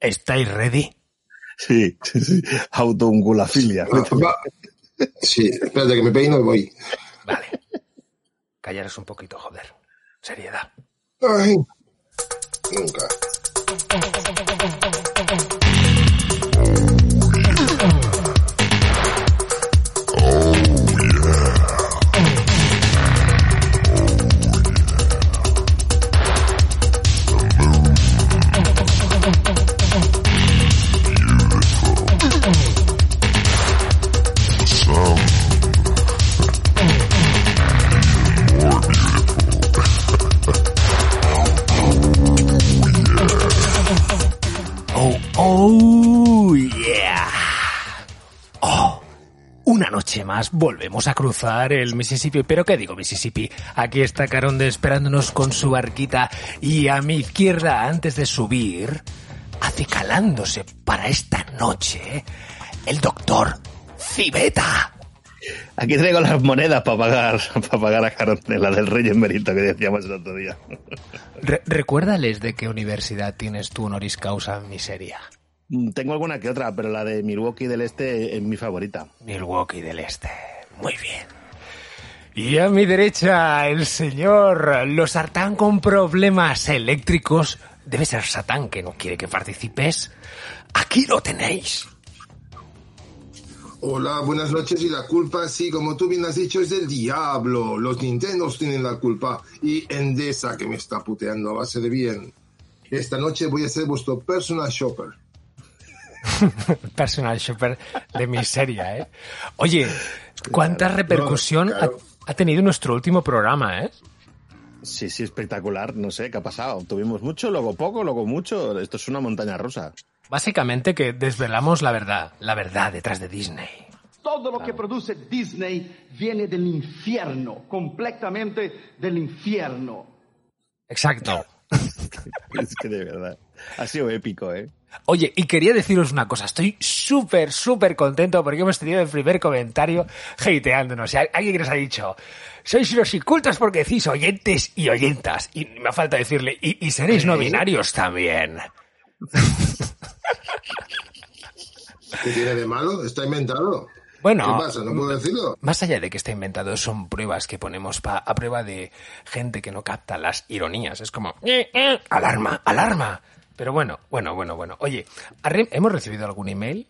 ¿Estáis ready? Sí, sí, sí. Autoungulafilia. Ah. Sí, espérate que me peino y voy. Vale. Callaros un poquito, joder. Seriedad. Ay, nunca. Una noche más volvemos a cruzar el Mississippi. ¿Pero qué digo Mississippi? Aquí está Caronde esperándonos con su barquita y a mi izquierda, antes de subir, acicalándose para esta noche, el doctor Cibeta. Aquí traigo las monedas para pagar, para pagar a Caronte, la del rey emérito que decíamos el otro día. Re- recuérdales de qué universidad tienes tu honoris causa miseria. Mm, Tengo alguna que otra, pero la de Milwaukee del Este es mi favorita. Milwaukee del Este. Muy bien. Y a mi derecha, el señor Losartán con problemas eléctricos. Debe ser Satán que no quiere que participes. Aquí lo tenéis. Hola, buenas noches. Y la culpa, sí, como tú bien has dicho, es del diablo. Los Nintendos tienen la culpa. Y Endesa, que me está puteando a base de bien. Esta noche voy a ser vuestro personal shopper. Personal shopper de miseria, ¿eh? Oye, ¿cuánta repercusión ha- claro. ha, tenido nuestro último programa, eh? Sí, sí, espectacular. No sé qué ha pasado. Tuvimos mucho, luego poco, luego mucho. Esto es una montaña rusa. Básicamente que desvelamos la verdad, la verdad detrás de Disney. Todo lo que produce Disney viene del infierno, completamente del infierno. Exacto. Es que de verdad. Ha sido épico, ¿eh? Oye, y quería deciros una cosa, estoy súper, súper contento porque hemos tenido el primer comentario hateándonos. Y alguien que nos ha dicho, sois unos incultos porque decís oyentes y oyentas. Y me falta decirle, y, y seréis no binarios también. ¿Qué tiene de malo? ¿Está inventado? Bueno, ¿Qué pasa? ¿No puedo decirlo? Más allá de que esté inventado, son pruebas que ponemos pa- a prueba de gente que no capta las ironías. Es como, "Eh, eh, alarma, alarma. Pero bueno, bueno, bueno, bueno. Oye, ¿arre- ¿hemos recibido algún email?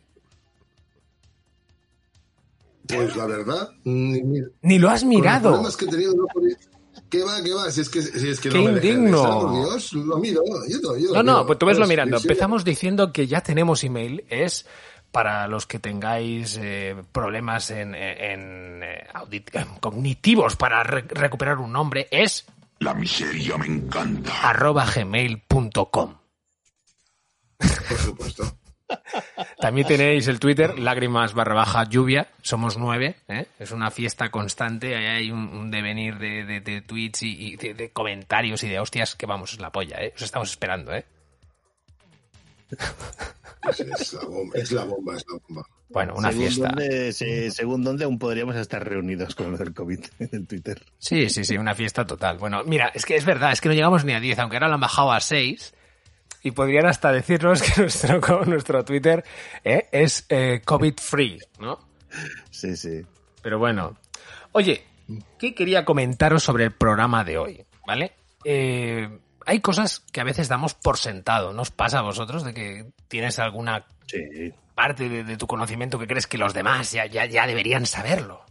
Pues la verdad, ni, ni- Ni lo has con los mirado. problemas que he tenido, no podía- ¿Qué va, qué va? Si es que, si es que Qué no me indigno. por Dios, lo miro. Yo, no- yo lo No, no, miro. pues tú veslo Pues, mirando. sí, sí. Empezamos diciendo que ya tenemos email. Es para los que tengáis eh, problemas en, en, eh, eh, cognitivos para re- recuperar un nombre. Es La miseria me encanta. arroba gmail.com. Por supuesto. También tenéis el Twitter, lágrimas barra baja lluvia. Somos nueve, ¿eh? Es una fiesta constante. Ahí hay un, un devenir de, de- de tweets y, y de, de comentarios y de hostias que vamos, es la polla, ¿eh? Os estamos esperando, ¿eh? Es, la bomba, es la bomba, es la bomba. Bueno, una según fiesta. Dónde, se- según dónde aún podríamos estar reunidos con lo del COVID en el Twitter. Sí, sí, sí, una fiesta total. Bueno, mira, es que es verdad, es que no llegamos ni a 10, aunque ahora lo han bajado a 6. Y podrían hasta decirnos que nuestro, nuestro Twitter ¿eh? es eh, COVID-free, ¿no? Sí, sí. Pero bueno. Oye, ¿qué quería comentaros sobre el programa de hoy? ¿Vale? Eh, hay cosas que a veces damos por sentado. ¿No os pasa a vosotros de que tienes alguna Sí, parte de, de tu conocimiento que crees que los demás ya, ya, ya deberían saberlo?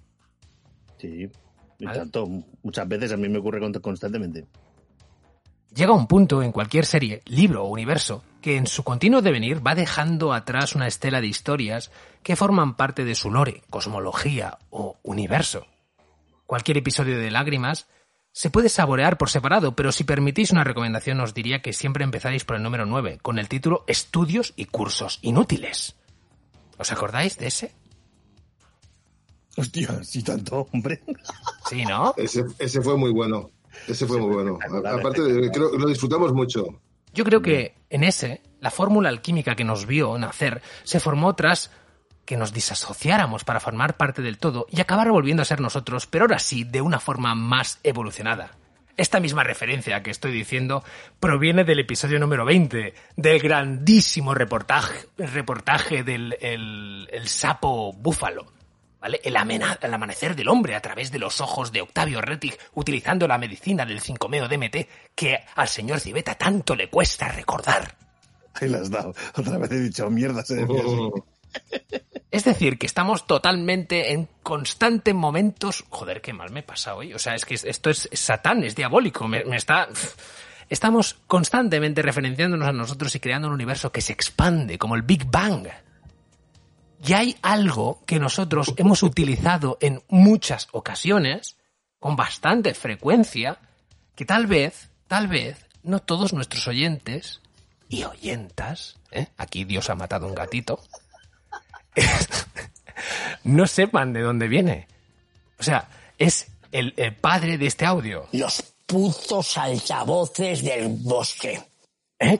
sí. Y ¿Vale? tanto, muchas veces a mí me ocurre con- constantemente. Llega un punto en cualquier serie, libro o universo que en su continuo devenir va dejando atrás una estela de historias que forman parte de su lore, cosmología o universo. Cualquier episodio de Lágrimas se puede saborear por separado, pero si permitís una recomendación os diría que siempre empezaréis por el número 9, con el título Estudios y cursos inútiles. ¿Os acordáis de ese? Hostia, sí tanto, hombre. Sí, ¿no? Ese, ese fue muy bueno. Ese fue muy bueno. Aparte, de- creo que lo disfrutamos mucho. Yo creo que en ese, la fórmula alquímica que nos vio nacer se formó tras que nos disasociáramos para formar parte del todo y acabar volviendo a ser nosotros, pero ahora sí de una forma más evolucionada. Esta misma referencia que estoy diciendo proviene del episodio número 20, del grandísimo reportaje, reportaje del el, el sapo búfalo. ¿Vale? El, amanecer del hombre a través de los ojos de Octavio Rettig utilizando la medicina del 5-meo DMT que al señor Civeta tanto le cuesta recordar. Ahí la has dado. Otra vez he dicho mierda, se decía así. Es decir, que estamos totalmente en constantes momentos. Joder, qué mal me he pasado hoy. O sea, es que esto es satán, es diabólico. Me, me está. Estamos constantemente referenciándonos a nosotros y creando un universo que se expande, como el Big Bang. Y hay algo que nosotros hemos utilizado en muchas ocasiones, con bastante frecuencia, que tal vez, tal vez, no todos nuestros oyentes y oyentas, ¿eh? aquí Dios ha matado un gatito, no sepan de dónde viene. O sea, es el, el padre de este audio. Los putos altavoces del bosque. ¿eh?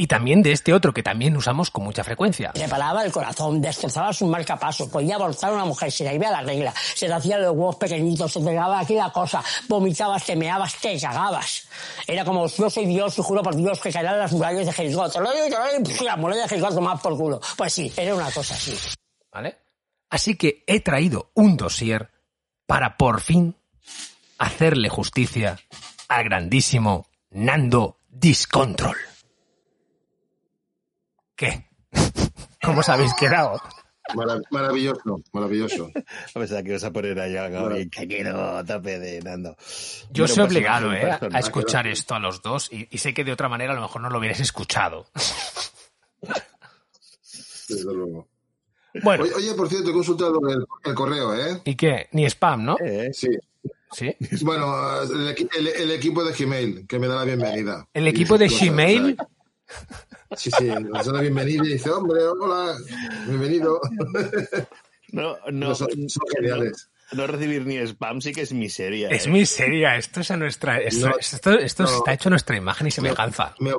Y también de este otro que también usamos con mucha frecuencia. Te paraba el corazón, destrozabas un marcapaso, podía abortar a una mujer, se le iba la regla, se te hacían los huevos pequeñitos, se te daba aquí la cosa, vomitabas, te meabas, te cagabas. Era como, yo soy Dios y juro por Dios que caerán las murallas de Jericó. Te lo digo, te lo digo, la muralla de Jericó por culo. Pues sí, era una cosa así. ¿Vale? Así que he traído un dossier para por fin hacerle justicia al grandísimo Nando Discontrol. ¿Qué? ¿Cómo os habéis quedado? Marav- maravilloso, maravilloso. A pesar que vas a poner ahí algo bien caquero, a tope de Nando. Yo soy pues, obligado un ¿eh? personaje, a escuchar esto a los dos y, y sé que de otra manera a lo mejor no lo hubierais escuchado. Desde luego. Bueno, Oye, oye, por cierto, he consultado el, el correo, ¿eh? ¿y qué? Ni spam, ¿no? Eh, Sí. Sí. Bueno, el, equi- el- el equipo de Gmail, que me da la bienvenida. ¿El equipo de Gmail? Sí, sí, nos da la bienvenida y dice, hombre, hola, bienvenido. No, no, son, son geniales. no recibir ni spam sí que es miseria. Es eh. miseria, esto es a nuestra. Esto, No, esto, esto no. está hecho a nuestra imagen y semejanza. Me-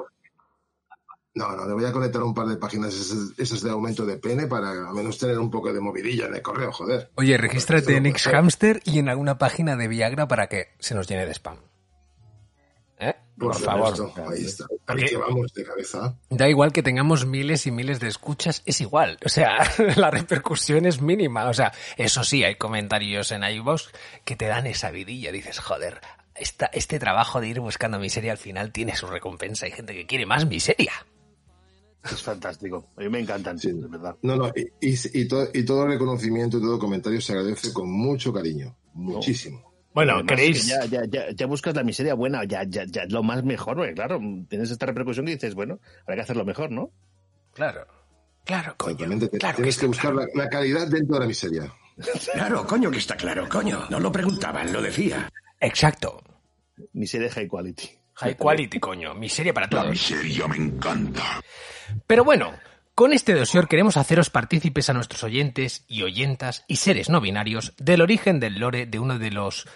No, no, le voy a conectar un par de páginas esas, esas de aumento de pene para al menos tener un poco de movidilla en el correo, joder. Oye, regístrate en Xhamster y en alguna página de Viagra para que se nos llene de spam. Por, favor. Ahí está. Porque- Ahí que vamos de cabeza. Da igual que tengamos miles y miles de escuchas, es igual. O sea, la repercusión es mínima. O sea, eso sí, hay comentarios en iVoox que te dan esa vidilla. Dices, joder, esta, este trabajo de ir buscando miseria al final tiene su recompensa. Hay gente que quiere más miseria. Es fantástico. A mí me encantan, Sí. de verdad. No, no, y, y, y todo, y todo reconocimiento y todo comentario se agradece con mucho cariño. Muchísimo. Bueno, Además, queréis... que Ya, ya, ya, ya buscas la miseria buena, ya, ya, ya lo más mejor, porque claro, tienes esta repercusión que dices, bueno, habrá que hacerlo mejor, ¿no? Claro. Claro, coño. Te- Claro Tienes que, está buscar claro. la, la calidad dentro de la miseria. Claro, coño que está claro, coño. No lo preguntaban, lo decía. Exacto. Miseria high quality. High quality, coño. Miseria para La todos. miseria me encanta. Pero bueno, con este dossier queremos haceros partícipes a nuestros oyentes y oyentas y seres no binarios del origen del lore de uno de los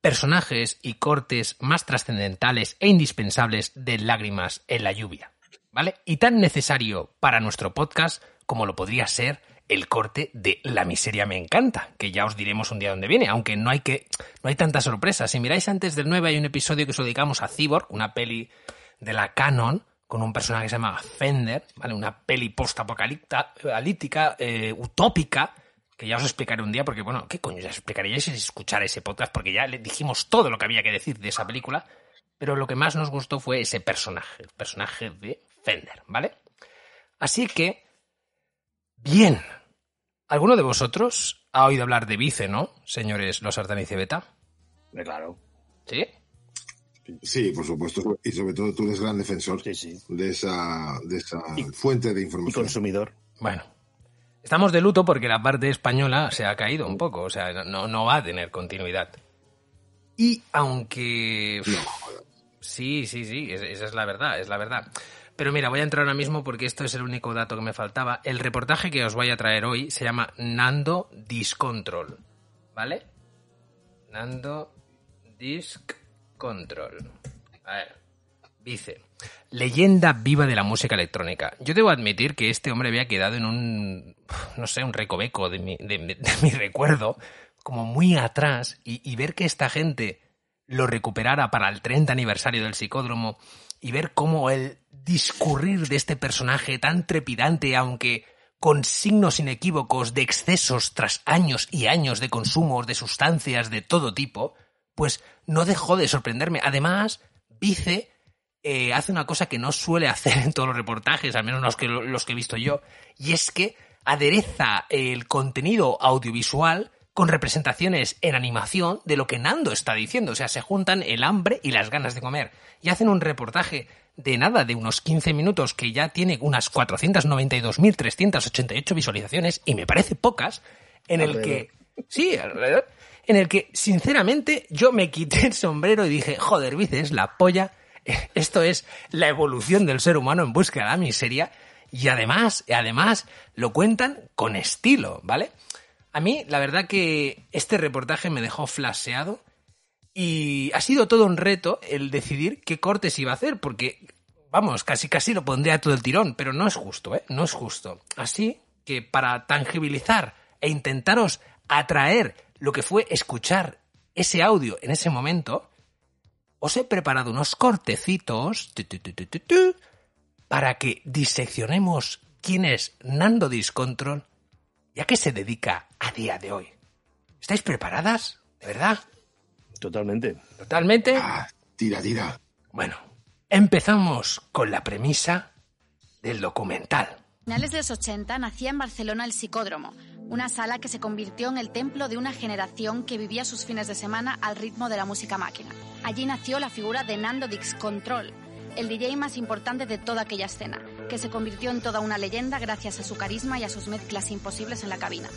personajes y cortes más trascendentales e indispensables de Lágrimas en la lluvia, ¿vale? Y tan necesario para nuestro podcast como lo podría ser el corte de La miseria me encanta, que ya os diremos un día dónde viene, aunque no hay que no hay tanta sorpresa. Si miráis antes del 9 hay un episodio que os dedicamos a Cyborg, una peli de la Canon con un personaje que se llama Fender, ¿vale? Una peli post-apocalíptica, eh, utópica, que ya os explicaré un día, porque bueno, ¿qué coño ya os explicaré si escuchar ese podcast? Porque ya le dijimos todo lo que había que decir de esa película, pero lo que más nos gustó fue ese personaje, el personaje de Fender, ¿vale? Así que, bien, ¿alguno de vosotros ha oído hablar de Vice, no, señores los Artaniz y Beta? Claro. ¿Sí? Sí, por supuesto. Y sobre todo tú eres gran defensor Sí, sí. de esa, de esa Y- fuente de Y información. consumidor. Bueno, estamos de luto porque la parte española se ha caído un poco, o sea, no, no va a tener continuidad. Y aunque... Sí, sí, sí, es- esa es la verdad, es la verdad. Pero mira, voy a entrar ahora mismo porque esto es el único dato que me faltaba. El reportaje que os voy a traer hoy se llama Nando Discontrol. ¿Vale? Nando Disc Control. A ver. Dice, leyenda viva de la música electrónica. Yo debo admitir que este hombre había quedado en un, no sé, un recoveco de mi, de mi- recuerdo, como muy atrás, y, y ver que esta gente lo recuperara para el 30 aniversario del psicódromo, y ver cómo el discurrir de este personaje tan trepidante, aunque con signos inequívocos de excesos tras años y años de consumos de sustancias de todo tipo, pues no dejó de sorprenderme. Además, Vice eh, hace una cosa que no suele hacer en todos los reportajes, al menos los que, los que he visto yo, y es que adereza el contenido audiovisual con representaciones en animación de lo que Nando está diciendo. O sea, se juntan el hambre y las ganas de comer. Y hacen un reportaje de nada, de unos 15 minutos, que ya tiene unas 492.388 visualizaciones, y me parece pocas, en el que... Sí, alrededor. En el que, sinceramente, yo me quité el sombrero y dije, joder, Vice, es la polla. Esto es la evolución del ser humano en busca de la miseria. Y además, además, lo cuentan con estilo, ¿vale? A mí, la verdad que este reportaje me dejó flaseado y ha sido todo un reto el decidir qué cortes iba a hacer, porque, vamos, casi casi lo pondría todo el tirón, pero no es justo, ¿eh? No es justo. Así que para tangibilizar e intentaros atraer lo que fue escuchar ese audio en ese momento, os he preparado unos cortecitos tu, tu, tu, tu, tu, tu, para que diseccionemos quién es Nando Discontrol y a qué se dedica a día de hoy. ¿Estáis preparadas? ¿De verdad? Totalmente. ¿Totalmente? Ah, tira, tira. Bueno, empezamos con la premisa del documental. Finales de los 80 nacía en Barcelona el Psicódromo, una sala que se convirtió en el templo de una generación que vivía sus fines de semana al ritmo de la música máquina. Allí nació la figura de Nando Dix Control, el DJ más importante de toda aquella escena, que se convirtió en toda una leyenda gracias a su carisma y a sus mezclas imposibles en la cabina.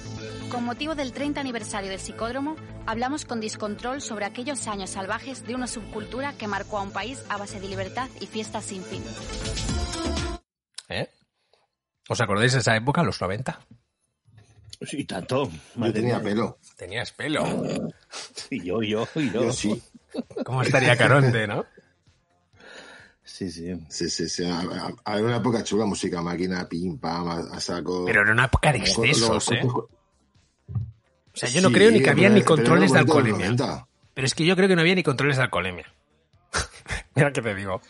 Con motivo del 30 aniversario del Psicódromo, hablamos con Discontrol sobre aquellos años salvajes de una subcultura que marcó a un país a base de libertad y fiestas sin fin. ¿Eh? ¿Os acordáis de esa época, los 90? Sí, tanto. Yo tenía pelo. Tenías pelo. Y yo, yo, y yo. Yo sí. ¿Cómo estaría Caronte, no? Sí, sí. Sí, sí, sí. A, a- a ver, una época chula, música máquina, pim, pam, a, a saco. Pero era una época de excesos, los- ¿eh? O sea, yo no Sí, creo ni que había ni controles de era alcoholemia. los 90. Pero es que yo creo que no había ni controles de alcoholemia. Mira que te digo.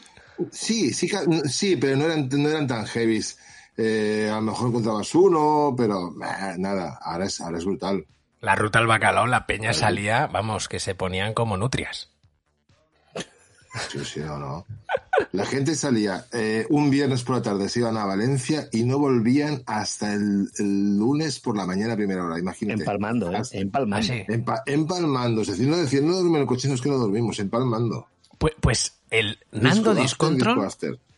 Sí, sí, sí, pero no eran, no eran tan heavies. Eh, a lo mejor encontrabas uno, pero nada, ahora es, ahora es brutal. La ruta al bacalao, la peña salía, vamos, que se ponían como nutrias. Sí, sí, no, no. La gente salía eh, un viernes por la tarde, se iban a Valencia y no volvían hasta el, el lunes por la mañana a primera hora, imagínate. Empalmando, ¿eh? Hasta- Empalmando. Ah, sí. Empa- empalmando, es decir, no decir, no dormir en el coche, no es que no dormimos, empalmando. Pues, pues el Nando Discontrol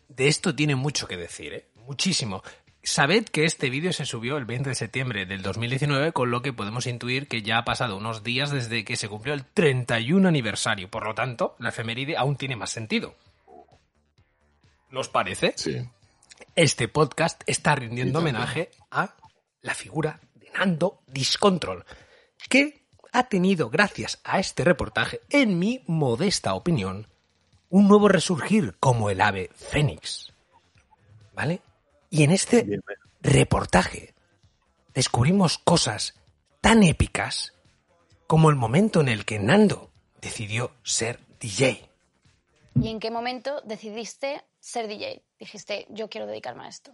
de esto tiene mucho que decir, ¿eh? Muchísimo. Sabed que este vídeo se subió el 20 de septiembre del 2019, con lo que podemos intuir que ya ha pasado unos días desde que se cumplió el 31 aniversario. Por lo tanto, la efeméride aún tiene más sentido. ¿Nos parece? Sí. Este podcast está rindiendo homenaje a la figura de Nando Discontrol, que ha tenido, gracias a este reportaje, en mi modesta opinión, un nuevo resurgir como el ave fénix. ¿Vale? Y en este Bien, bien. reportaje descubrimos cosas tan épicas como el momento en el que Nando decidió ser DJ. ¿Y en qué momento decidiste ser DJ? Dijiste, yo quiero dedicarme a esto.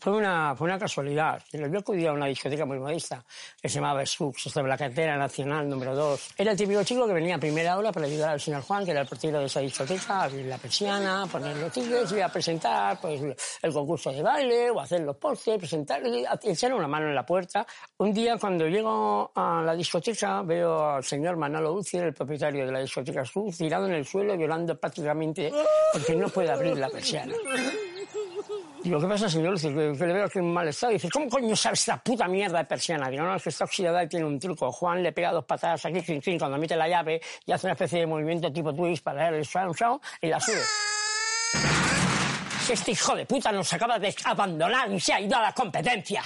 Fue una, fue una casualidad. Yo acudí a una discoteca muy modesta que se llamaba Sux, sobre la carretera nacional número 2. Era el típico chico que venía a primera hora para ayudar al señor Juan, que era el portero de esa discoteca, a abrir la persiana, poner los tickets y a presentar pues, el concurso de baile o hacer los postres, presentar echar una mano en la puerta. Un día cuando llego a la discoteca veo al señor Manolo Uzi, el propietario de la discoteca Sux, tirado en el suelo llorando prácticamente porque no puede abrir la persiana. Digo, ¿qué pasa, señor? Dice, que, le veo que en mal estado. Dice, ¿cómo coño sabes esta puta mierda de persiana? Digo, no, es que está oxidada y tiene un truco. Juan le pega dos patadas aquí, clink, clink, cuando mete la llave y hace una especie de movimiento tipo twist para dar el sound, y la sube. Este hijo de puta nos acaba de abandonar y se ha ido a la competencia.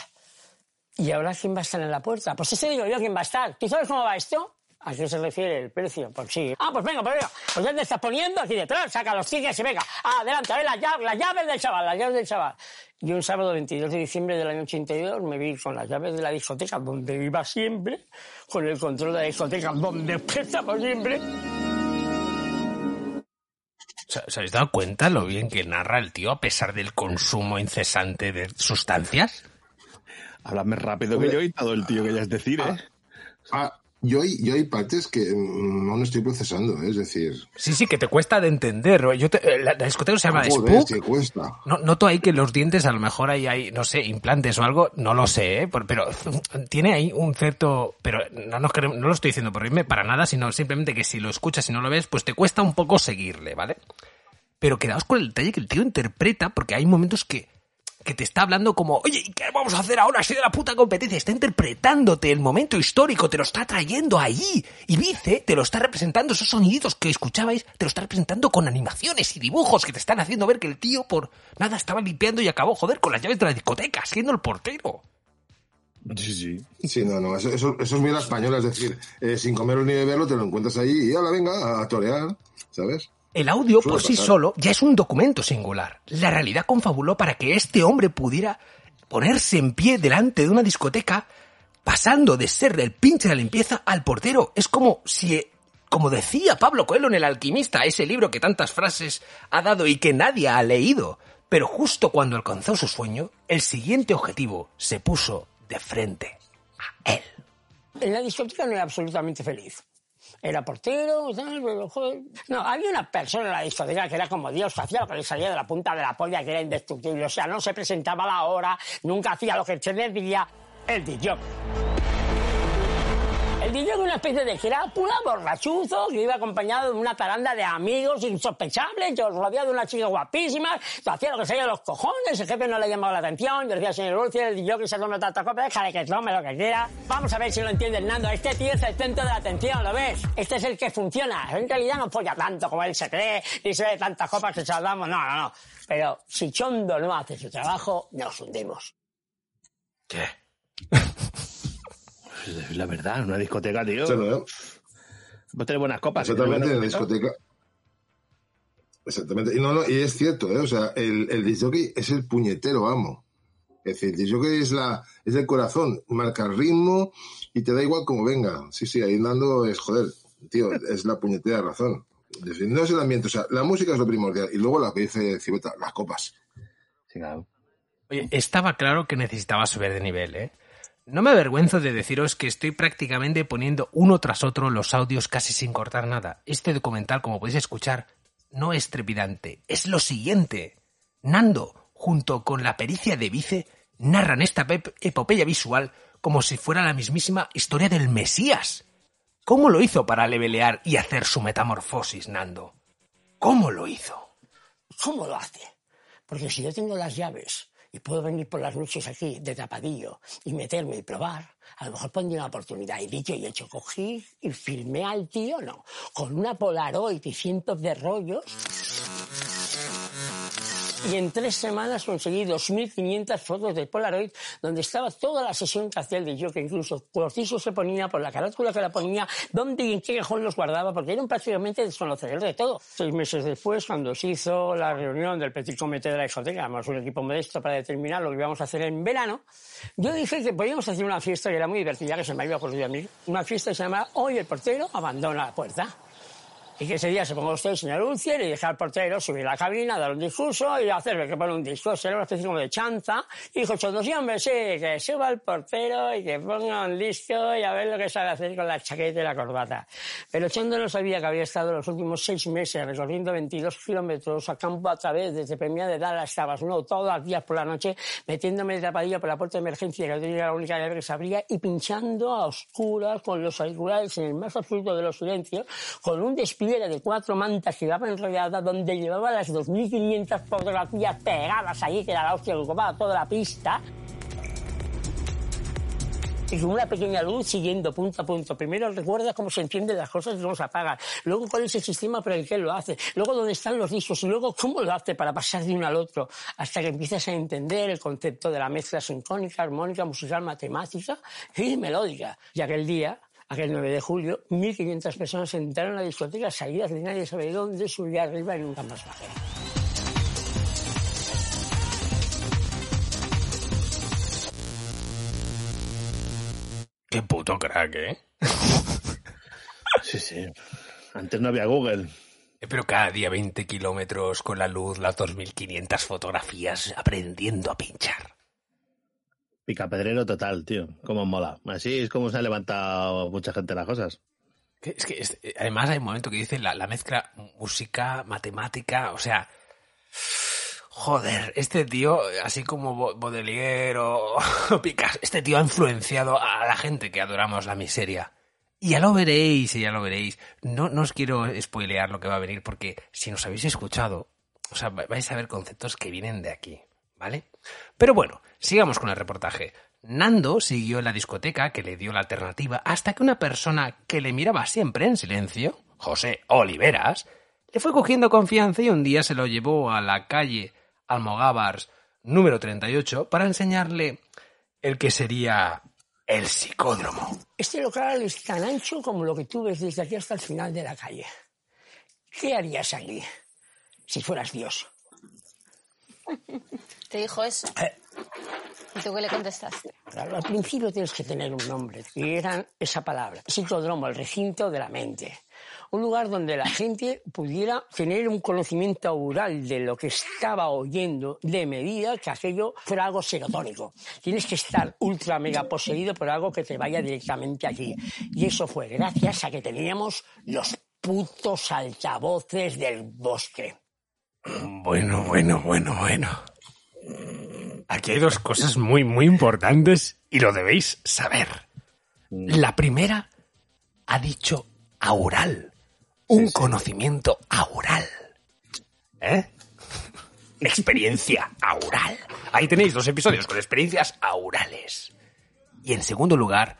¿Y ahora quién va a estar en la puerta? Pues ese digo yo quién va a estar. ¿Tú sabes cómo va esto? ¿A qué se refiere el precio? Pues sí. Ah, pues venga, pues venga. Pues ya te estás poniendo aquí detrás, saca los tickets y venga. Adelante, a ver las llaves, las llaves del chaval, las llaves del chaval. Y un sábado 22 de diciembre del año 82 me vi con las llaves de la discoteca donde iba siempre, con el control de la discoteca donde estaba siempre. ¿Se habéis dado cuenta lo bien que narra el tío a pesar del consumo incesante de sustancias? Háblame rápido que yo he todo el tío que ya es decir, ¿eh? Ah, yo hay, yo hay partes que mm, no estoy procesando, ¿eh? es decir... Sí, sí, que te cuesta de entender. Yo te- eh, la, la discoteca se llama Joder, Spook. que cuesta. No, noto ahí que los dientes a lo mejor ahí hay, no sé, implantes o algo, no lo sé, ¿eh? Por- pero tiene ahí un cierto... Pero no, nos queremos- no lo estoy diciendo por reírme para nada, sino simplemente que si lo escuchas y no lo ves, pues te cuesta un poco seguirle, ¿vale? Pero quedaos con el detalle que el tío interpreta, porque hay momentos que, que te está hablando como, oye, ¿y qué vamos a hacer ahora? Así de la puta competencia. Está interpretándote el momento histórico, te lo está trayendo ahí. Y Vice te lo está representando, esos soniditos que escuchabais, te lo está representando con animaciones y dibujos que te están haciendo ver que el tío por nada estaba limpiando y acabó, joder, con las llaves de la discoteca, siendo el portero. Sí, sí. Sí, no, no, eso, eso, es muy la española, es decir, eh, sin comerlo ni beberlo te lo encuentras ahí y ahora venga a torear, ¿sabes? El audio por sí solo ya es un documento singular. La realidad confabuló para que este hombre pudiera ponerse en pie delante de una discoteca, pasando de ser el pinche de la limpieza al portero. Es como si, como decía Pablo Coelho en El Alquimista, ese libro que tantas frases ha dado y que nadie ha leído. Pero justo cuando alcanzó su sueño, el siguiente objetivo se puso de frente a él. En la discoteca no era absolutamente feliz. Era portero. No, había una persona en la discoteca que era como Dios, hacía lo que le salía de la punta de la polla, que era indestructible. O sea, no se presentaba a la hora, nunca hacía lo que se le decía el DJ. El DJ era una especie de crápula, borrachuzo, que iba acompañado de una taranda de amigos insospechables, yo rodeado de una chica guapísima, hacía lo que salía de los cojones, el jefe no le llamaba la atención, yo decía, señor Dulce, el DJ que se tome tanta copa, déjale que tome lo que quiera. Vamos a ver si lo entiende Nando, este tío es el centro de la atención, ¿lo ves? Este es el que funciona, en realidad no folla tanto como él se cree, y se ve tantas copas que se las damos, no, no, no. Pero si Chondo no hace su trabajo, nos hundimos. ¿Qué? Es la verdad, en una discoteca, tío. Eso no, ¿eh? Vos tenés buenas copas. Exactamente, en la discoteca. Exactamente. Y no, no, y es cierto, ¿eh? O sea, el, el disjockey es el puñetero amo. Es decir, el disjockey es la, es el corazón, marca el ritmo y te da igual como venga. Sí, sí, ahí Nando es, joder, tío, es la puñetera razón. Es decir, no es el ambiente, o sea, la música es lo primordial. Y luego lo que dice Cibeta, las copas. Sí, claro. Oye, estaba claro que necesitaba subir de nivel, ¿eh? No me avergüenzo de deciros que estoy prácticamente poniendo uno tras otro los audios casi sin cortar nada. Este documental, como podéis escuchar, no es trepidante, es lo siguiente. Nando, junto con la pericia de Vice, narran esta epopeya visual como si fuera la mismísima historia del Mesías. ¿Cómo lo hizo para levelear y hacer su metamorfosis, Nando? ¿Cómo lo hizo? ¿Cómo lo hace? Porque si yo tengo las llaves y puedo venir por las noches aquí de tapadillo y meterme y probar, a lo mejor pondría una oportunidad. Y dicho y hecho, cogí y filmé al tío, no, con una Polaroid y cientos de rollos. Y en tres semanas conseguí 2.500 fotos de Polaroid donde estaba toda la sesión que hacía el yo, que incluso Cortizo se ponía por la carátula que la ponía, dónde y en qué cajón los guardaba, porque eran prácticamente desconocedores de todo. Seis meses después, cuando se hizo la reunión del Petit Comité de la discoteca, éramos un equipo modesto para determinar lo que íbamos a hacer en verano, yo dije que podíamos hacer una fiesta que era muy divertida, que se me había ocurrido a mí. Una fiesta que se llama Hoy el portero abandona la puerta. Y que ese día se ponga usted, señor Ulcier, y dejar al portero subir a la cabina, dar un discurso y hacerle que pone un disco. Será una especie como de chanza. Y dijo sí, hombre, sí, que suba el portero y que ponga un disco y a ver lo que sabe hacer con la chaqueta y la corbata. Pero Chondo no sabía que había estado los últimos seis meses recorriendo 22 kilómetros a campo a través desde Premia de Dallas hasta Basno, todos los días por la noche, metiéndome de tapadillo por la puerta de emergencia, que tenía la única llave que se abría, y pinchando a oscuras con los auriculares en el más absoluto de los silencios, con un despido mochilera de cuatro mantas llevaba enrollada donde llevaba las 2.500 fotografías pegadas ahí, que era la hostia que ocupaba toda la pista. Y con una pequeña luz siguiendo punto a punto. Primero recuerda cómo se encienden las cosas y cómo se apagan. Luego cuál es el sistema por el que lo hace. Luego dónde están los discos. Y luego cómo lo hace para pasar de uno al otro. Hasta que empiezas a entender el concepto de la mezcla sincrónica, armónica, musical, matemática y melódica. Y aquel día, aquel 9 de julio, 1.500 personas entraron a la discoteca, salidas de nadie sabe dónde, subía arriba y nunca más bajé. Qué puto crack, ¿eh? Sí, sí. Antes no había Google. Eh, Pero cada día 20 kilómetros con la luz, las 2.500 fotografías, aprendiendo a pinchar. Picapedrero total, tío. Cómo mola. Así es como se ha levantado mucha gente las cosas. Es que eh, además hay un momento que dice la, la mezcla música, matemática, o sea, joder, este tío, así como Baudelaire o, Picasso, este tío ha influenciado a la gente que adoramos la miseria. Y ya lo veréis, y ya lo veréis. No, no os quiero spoilear lo que va a venir porque si nos habéis escuchado, o sea, va- vais a ver conceptos que vienen de aquí, Pero bueno, sigamos con el reportaje. Nando siguió en la discoteca que le dio la alternativa hasta que una persona que le miraba siempre en silencio, José Oliveras, le fue cogiendo confianza y un día se lo llevó a la calle Almogávars número 38 para enseñarle el que sería el psicódromo. Este local es tan ancho como lo que tú ves desde aquí hasta el final de la calle. ¿Qué harías aquí si fueras Dios? ¿Te dijo eso? Eh. ¿Y tú qué le contestaste? Claro, al principio tienes que tener un nombre, y era esa palabra, psicódromo, el recinto de la mente. Un lugar donde la gente pudiera tener un conocimiento oral de lo que estaba oyendo de medida que aquello fuera algo serotónico. Tienes que estar ultra mega poseído por algo que te vaya directamente aquí. Y eso fue gracias a que teníamos los putos altavoces del bosque. Bueno, bueno, bueno, bueno. Aquí hay dos cosas muy, muy importantes y lo debéis saber. La primera ha dicho aural. Un conocimiento aural. ¿Eh? Experiencia aural. Ahí tenéis dos episodios con experiencias aurales. Y en segundo lugar,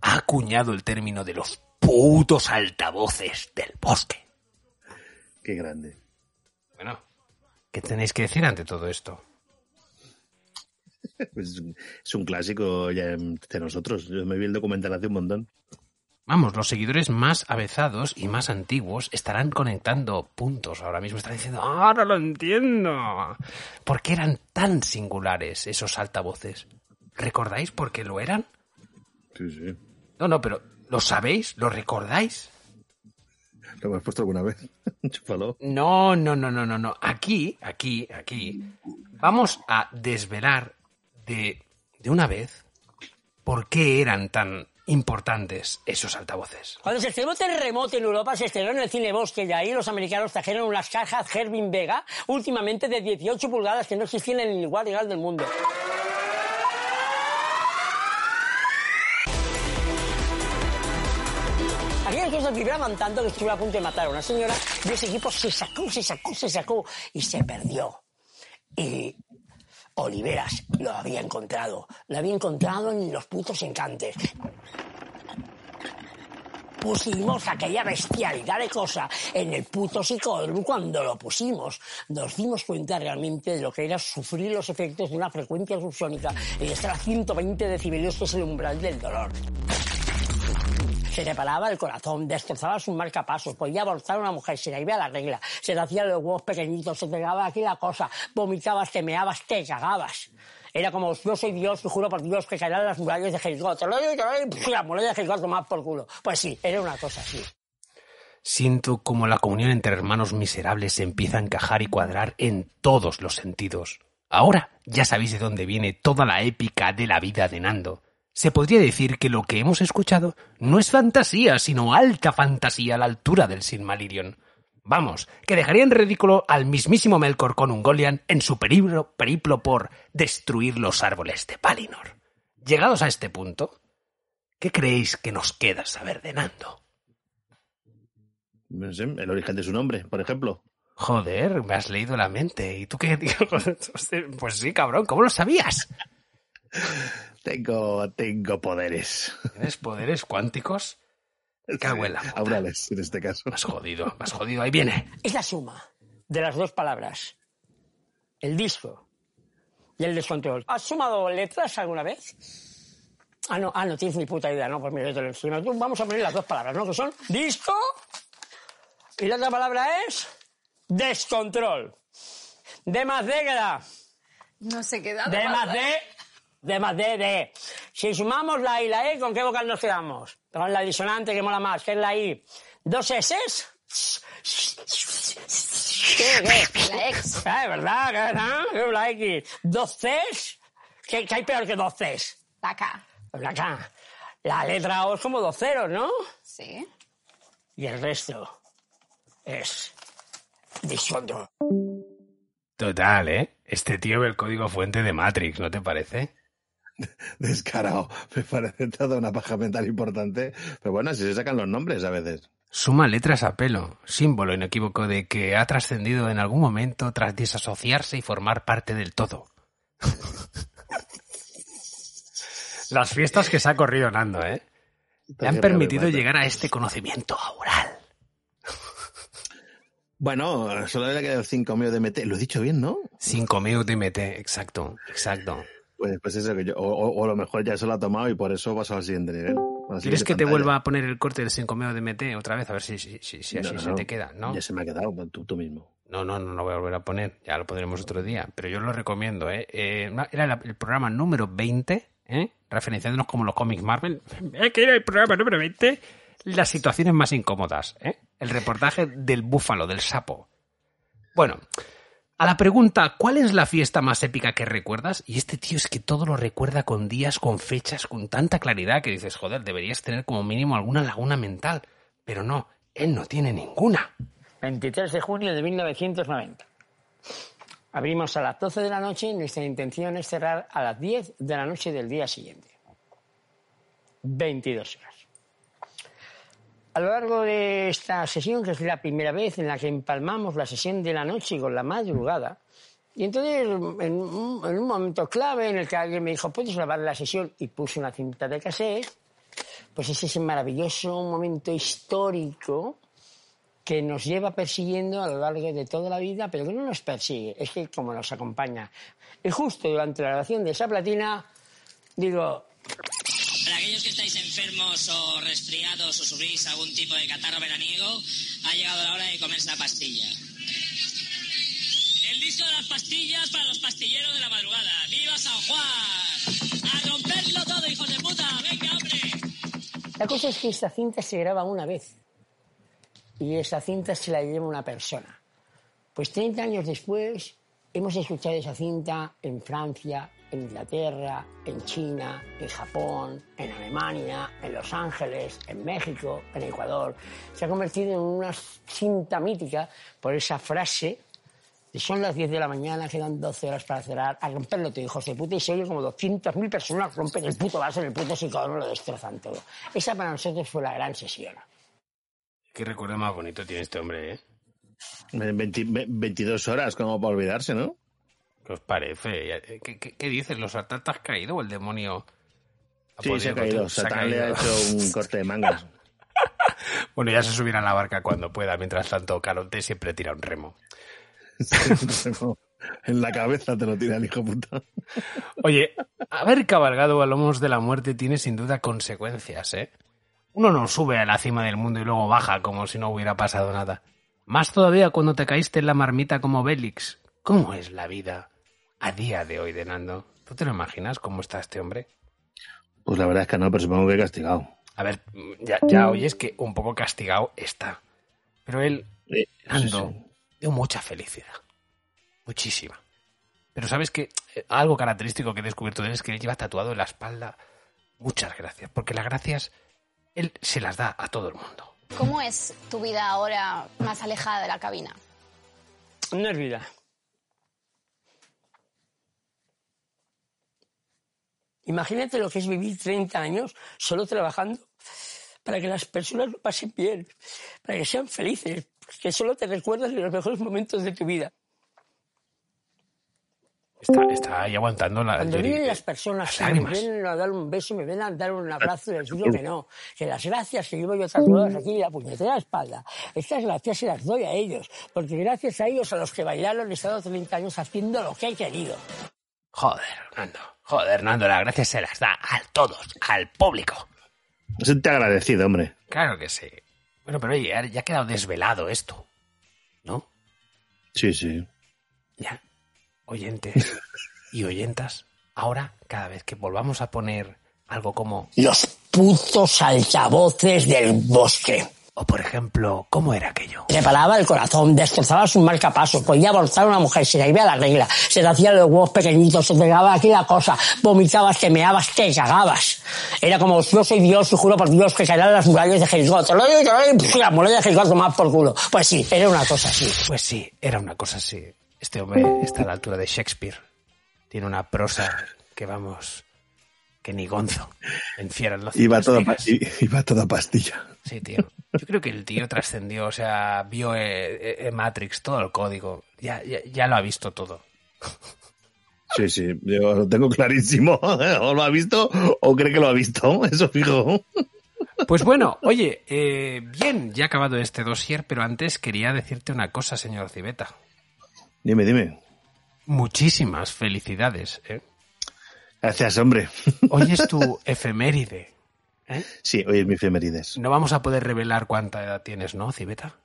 ha acuñado el término de los putos altavoces del bosque. Qué grande. Bueno, ¿qué tenéis que decir ante todo esto? Pues es un- clásico ya de nosotros. Yo me vi el documental hace un montón. Vamos, los seguidores más avezados y más antiguos estarán conectando puntos ahora mismo. Están diciendo, ahora lo entiendo. ¿Por qué eran tan singulares esos altavoces? ¿Recordáis por qué lo eran? Sí, sí. No, no, pero ¿lo sabéis? ¿Lo recordáis? ¿Lo hemos puesto alguna vez? Chúpalo. No, no, no, no, no, no. Aquí, aquí, aquí, vamos a desvelar de, de una vez por qué eran tan importantes esos altavoces. Cuando se estrenó Terremoto en Europa, se estrenó en el cine Bosque y ahí los americanos trajeron unas cajas Herbin Vega, últimamente de 18 pulgadas que no existían en el lugar legal del mundo. Aquellas cosas vibraban tanto que estuve a punto de matar a una señora y ese equipo se sacó, se sacó, se sacó y se perdió. Y Oliveras lo había encontrado. Lo había encontrado en los putos encantes. Pusimos aquella bestialidad de cosa en el puto psicódromo cuando lo pusimos. Nos dimos cuenta realmente de lo que era sufrir los efectos de una frecuencia subsónica y estar a 120 decibelios, que es el umbral del dolor. Se le paraba el corazón, destrozaba sus marcapasos, podía abortar a una mujer, se le iba la regla, se le hacían los huevos pequeñitos, se pegaba aquí la cosa, vomitabas, te meabas, te cagabas. Era como, yo soy Dios y juro por Dios que caerán las murallas de Jericó. Te lo de Jericó a tomar por culo. Pues sí, era una cosa así. Siento como la comunión entre hermanos miserables se empieza a encajar y cuadrar en todos los sentidos. Ahora ya sabéis de dónde viene toda la épica de la vida de Nando. Se podría decir que lo que hemos escuchado no es fantasía, sino alta fantasía a la altura del Silmarillion. Vamos, que dejaría en ridículo al mismísimo Melkor con Ungolian en su periplo, periplo por destruir los árboles de Valinor. Llegados a este punto, ¿qué creéis que nos queda saber de Nando? No sé, el origen de su nombre, por ejemplo. Joder, me has leído la mente. ¿Y tú qué? Pues sí, cabrón, ¿cómo lo sabías? Tengo, tengo poderes. ¿Tienes poderes cuánticos? Cago en la puta. Aurales, en este caso. Más jodido, más jodido. Ahí viene. Es la suma de las dos palabras. El disco y el descontrol. ¿Has sumado letras alguna vez? Ah, no, ah, no tienes ni puta idea, ¿no? Pues mira, yo te lo enseño. Tú, Vamos a poner las dos palabras, ¿no? Que son disco y la otra palabra es descontrol. De más de que da. No se queda. De más de. De más de, de. Si sumamos la I y la E, ¿con qué vocal nos quedamos? Con la disonante que mola más, que es la I. ¿Dos S? ¿Qué, qué? La ex. Ah, ¿verdad? ¿Qué, no? ¿Qué es la X? ¿Dos Cs? ¿Qué, qué hay peor que dos Cs? La K. La K. La letra O es como dos ceros, ¿no? Sí. Y el resto es descontrol. Total, ¿eh? Este tío ve el código fuente de Matrix, ¿no te parece? Descarado. Me parece toda una paja mental importante. Pero bueno, así se sacan los nombres a veces. Suma letras a pelo, símbolo inequívoco de que ha trascendido en algún momento tras desasociarse y formar parte del todo. Las fiestas que se ha corrido Nando, ¿eh? Le han permitido llegar a este conocimiento aural. Bueno, solo le quedado 5 míos de MT. Lo he dicho bien, ¿no? 5 meos de MT, exacto, exacto. Pues, pues eso que yo. O, a lo mejor ya se lo ha tomado y por eso pasa al siguiente nivel. ¿Quieres que te vuelva a poner el corte del 5 meo de MT otra vez? A ver si, si, si, si así No, se no, te queda, ¿no? Ya se me ha quedado, tú, tú mismo. No, no, no lo voy a volver a poner. Ya lo pondremos otro día. Pero yo lo recomiendo, ¿eh? Eh, era el programa número 20, ¿eh? Referenciándonos como los cómics Marvel. ¿Eh? Que era el programa número 20. Las situaciones más incómodas, ¿eh? El reportaje del búfalo, del sapo. Bueno, a la pregunta, ¿cuál es la fiesta más épica que recuerdas? Y este tío es que todo lo recuerda con días, con fechas, con tanta claridad que dices, joder, deberías tener como mínimo alguna laguna mental. Pero no, él no tiene ninguna. 23 de junio de 1990. Abrimos a las 12 de la noche y nuestra intención es cerrar a las 10 de la noche del día siguiente. 22 horas. A lo largo de esta sesión, que es la primera vez en la que empalmamos la sesión de la noche con la madrugada, y entonces en un, en un momento clave en el que alguien me dijo, ¿puedes grabar la sesión? Y puse una cinta de cassette, pues es ese maravilloso momento histórico que nos lleva persiguiendo a lo largo de toda la vida, pero que no nos persigue, es que como nos acompaña. Y justo durante la grabación de esa platina, digo, aquellos que estáis enfermos o resfriados o sufrís algún tipo de catarro veraniego, ha llegado la hora de comerse la pastilla. El disco de las pastillas para los pastilleros de la madrugada. ¡Viva San Juan! ¡A romperlo todo, hijos de puta! ¡Venga, hombre! la cosa es que esta cinta se graba una vez y esa cinta se la lleva una persona. Pues 30 años después hemos escuchado esa cinta en Francia, en Inglaterra, en China, en Japón, en Alemania, en Los Ángeles, en México, en Ecuador. Se ha convertido en una cinta mítica por esa frase de son las 10 de la mañana, quedan 12 horas para cerrar, a romperlo todo, hijos de puta, y se oye como 200.000 personas rompen el puto vaso, el puto psicódromo lo destrozan todo. Esa para nosotros fue la gran sesión. Qué recuerdo más bonito tiene este hombre, ¿eh? 20 ve- 22 horas, como para olvidarse, ¿no? ¿Qué os parece? ¿Qué, qué- qué dices? ¿Los Satán te has caído o el demonio? Sí, se ha caído. Se ha Satán le ha caído. hecho un corte de mangas. Bueno, ya se subirá a la barca cuando pueda. Mientras tanto, Caronte siempre tira un remo. en la cabeza te lo tira el hijo puta. Oye, haber cabalgado a lomos de la muerte tiene sin duda consecuencias, ¿eh? Uno no sube a la cima del mundo y luego baja como si no hubiera pasado nada. Más todavía cuando te caíste en la marmita como Bélix. ¿Cómo es la vida a día de hoy de Nando? ¿Tú te lo imaginas cómo está este hombre? Pues la verdad es que no, pero supongo que he castigado. A ver, ya, ya oyes que un poco castigado está. Pero él, Eh, Nando, sí. dio mucha felicidad. Muchísima. Pero sabes que eh, algo característico que he descubierto de él es que él lleva tatuado en la espalda muchas gracias. Porque las gracias él se las da a todo el mundo. ¿Cómo es tu vida ahora más alejada de la cabina? No es vida. Imagínate lo que es vivir 30 años solo trabajando para que las personas lo pasen bien, para que sean felices, que solo te recuerdas de los mejores momentos de tu vida. Está, está ahí aguantando la. Cuando vienen las personas las me vienen a dar un beso, me vienen a dar un abrazo, les digo que no, que las gracias que llevo yo tatuadas aquí en la puñetera espalda, estas gracias se las doy a ellos, porque gracias a ellos, a los que bailaron, he estado 30 años haciendo lo que he querido. Joder, Nando. Joder, Nando, las gracias se las da a todos, al público. Siente agradecido, hombre. Claro que sí. Bueno, pero oye, ya- ya ha quedado desvelado esto. ¿No? Sí, sí. Ya. Oyentes y oyentas, ahora, cada vez que volvamos a poner algo como. Los putos altavoces del bosque. O por ejemplo, ¿cómo era aquello? Le paraba el corazón, destrozabas un marcapaso, podía abortar a una mujer, se le iba la regla, se le hacían los huevos pequeñitos, se pegaba aquí la cosa, vomitabas, te meabas, te cagabas. Era como, yo soy Dios y juro por Dios que caerán las murallas de Jericó. Te lo digo, te lo digo, pf, la muralla de Jericó por culo. Pues sí, era una cosa así. Pues sí, era una cosa así. Este hombre está a la altura de Shakespeare. Tiene una prosa que vamos. que ni Gonzo. Encierra en los Iba toda, iba toda pastilla. Sí, tío. Yo creo que el tío trascendió, o sea, vio eh, eh, Matrix, todo el código. Ya, ya, ya lo ha visto todo. Sí, sí, yo lo tengo clarísimo. O lo ha visto o cree que lo ha visto. Eso fijo. Pues bueno, oye, eh, bien, ya ha acabado este dossier, pero antes quería decirte una cosa, señor Civeta. Dime, dime. Muchísimas felicidades. ¿eh? Gracias, hombre. Hoy es tu efeméride. ¿Eh? Sí, hoy es mi efemérides. No vamos a poder revelar cuánta edad tienes, ¿no, Civeta?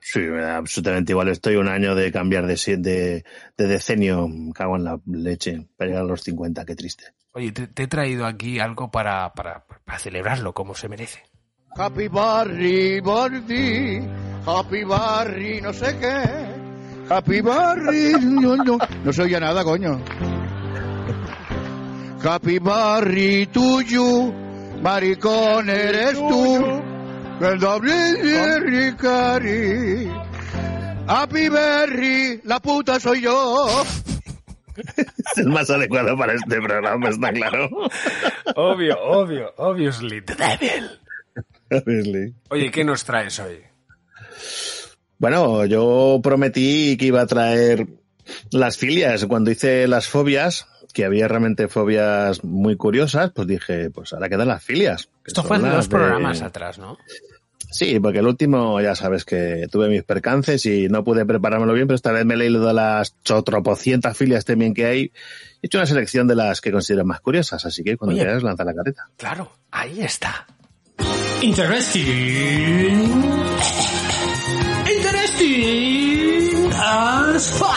Sí, absolutamente igual. Estoy un año de cambiar de, de, de decenio. Me Cago en la leche. Para llegar a los 50, qué triste. Oye, te, te he traído aquí algo para, para, para celebrarlo como se merece. Happy Barry, Barry, Happy Barry, no sé qué. Happy Barry, no, no, no se oye nada, coño. Happy Barry tuyo, maricón eres tú. El doble de Ricari. Happy Berry, la puta soy yo. Es el más adecuado para este programa, está claro. Obvio, obvio, obviously, the devil. Obviously. Oye, ¿qué nos traes hoy? Bueno, yo prometí que iba a traer las filias. Cuando hice las fobias, que había realmente fobias muy curiosas, pues dije, pues ahora quedan las filias. que Esto fue hace dos de- programas atrás, ¿no? Sí, porque el último ya sabes que tuve mis percances y no pude preparármelo bien, pero esta vez me he leído las chotropocientas filias también que hay. He hecho una selección de las que considero más curiosas, así que cuando Oye. quieras lanza la carreta. Claro, ahí está. Interesting. Interesting as fuck.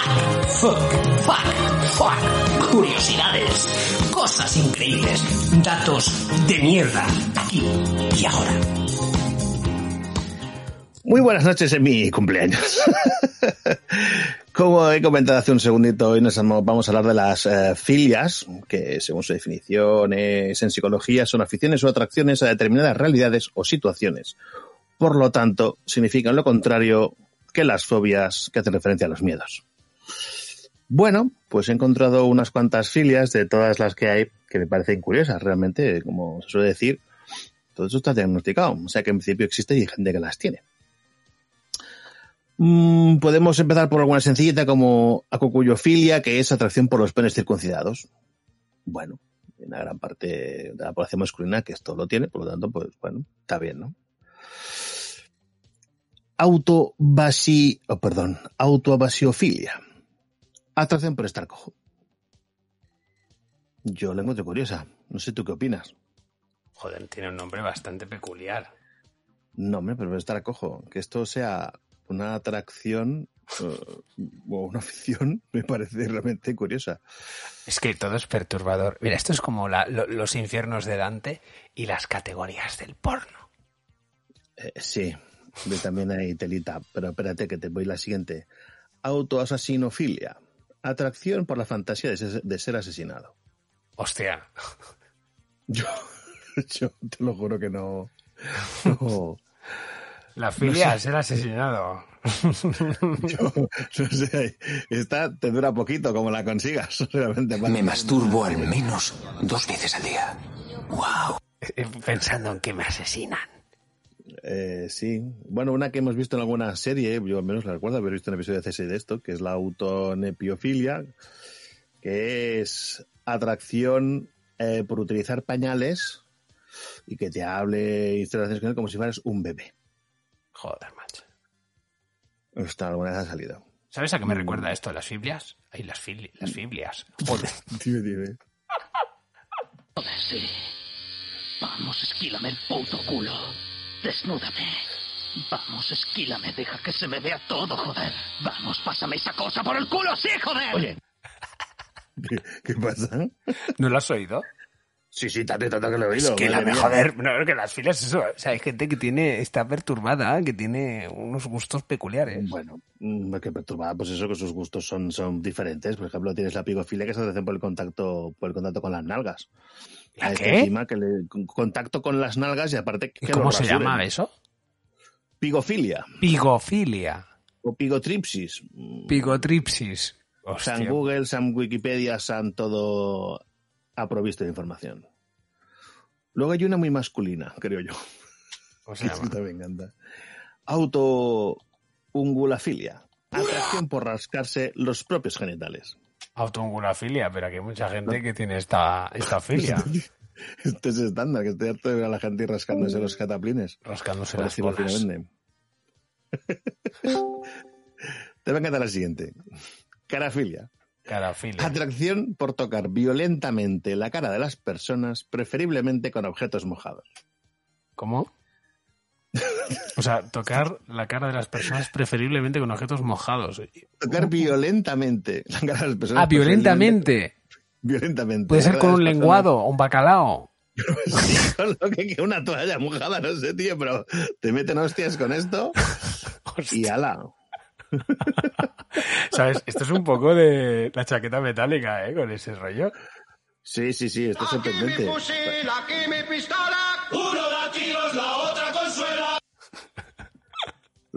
Fuck, fuck, fuck. Curiosidades, cosas increíbles, datos de mierda, aquí y ahora. Muy buenas noches en mi cumpleaños. Como he comentado hace un segundito, hoy nos vamos a hablar de las eh, filias, que según su definición es en psicología son aficiones o atracciones a determinadas realidades o situaciones. Por lo tanto, significan lo contrario que las fobias que hacen referencia a los miedos. Bueno, pues he encontrado unas cuantas filias de todas las que hay que me parecen curiosas. Realmente, como se suele decir, todo eso está diagnosticado. O sea que en principio existe y hay gente que las tiene. Mm, podemos empezar por alguna sencillita como acocuyofilia, que es atracción por los penes circuncidados. Bueno, en una gran parte de la población masculina que esto lo tiene, por lo tanto, pues bueno, está bien, ¿no? Autobasi, oh, perdón, autoabasiofilia. Atracción por estar cojo. Yo la encuentro curiosa. No sé tú qué opinas. Joder, tiene un nombre bastante peculiar. No, hombre, pero estar cojo. Que esto sea una atracción eh, o una afición me parece realmente curiosa. Es que todo es perturbador. Mira, esto es como la- lo- los infiernos de Dante y las categorías del porno. Eh, sí, también hay telita, pero espérate que te voy la siguiente. Autoasasinofilia. Atracción por la fantasía de ser, de ser asesinado. Hostia. Yo, yo te lo juro que no. no La filia No a ser asesinado. yo, no sé, esta te dura poquito como la consigas. Realmente. Me masturbo al menos dos veces al día. ¡Wow! Eh, Pensando en que me asesinan. Eh, sí. Bueno, una que hemos visto en alguna serie, yo al menos la recuerdo haber visto un episodio de CSI de esto, que es la autonepiofilia, que es atracción eh, por utilizar pañales y que te hable y te relaciones con él como si fueras un bebé. Joder, macho. Esta alguna vez ha salido. ¿Sabes a qué me recuerda esto? ¿Las Biblias? Ay, las, fili- las Biblias. Joder. Dime, dime. Joder, sí. Vamos, esquílame el puto culo. Desnúdame. Vamos, esquílame, deja que se me vea todo, joder. Vamos, pásame esa cosa por el culo, sí, joder. Oye. ¿Qué, qué pasa? ¿No lo has oído? Sí, sí, tanto, tanto que lo he oído. Es que la madre mía. joder, no, que las filas eso. O sea, hay gente que tiene, está perturbada, que tiene unos gustos peculiares. Bueno, mm, que perturbada, pues eso, que sus gustos son, son diferentes. Por ejemplo, tienes la pigofilia que se hace por el contacto, por el contacto con las nalgas. ¿La A este que le, contacto con las nalgas y aparte que ¿Y lo cómo se rasuren. llama eso? Pigofilia Pigofilia. o pigotripsis. Pigotripsis. San Hostia. Google, San Wikipedia, San todo ha provisto de información. Luego hay una muy masculina, creo yo. ¿Cómo se que llama? esta me encanta. Autoungulafilia. Atracción por rascarse los propios genitales. Autoungulafilia, pero aquí hay mucha gente que tiene esta, esta filia. Esto es estándar, que estoy harto de ver a la gente rascándose los cataplines. Rascándose las bolas. finamente. Te va a encantar la siguiente. Carafilia. Carafilia. Atracción por tocar violentamente la cara de las personas, preferiblemente con objetos mojados. ¿Cómo? O sea, tocar la cara de las personas preferiblemente con objetos mojados. Tocar violentamente la cara de las personas. Ah, violentamente. Violentamente. Puede ser con un lenguado o un bacalao. lo que, que una toalla mojada, no sé, tío, pero te meten hostias con esto y ala. ¿Sabes? Esto es un poco de la chaqueta metálica, ¿eh? Con ese rollo. Sí, sí, sí, esto es sorprendente. aquí mi pistola.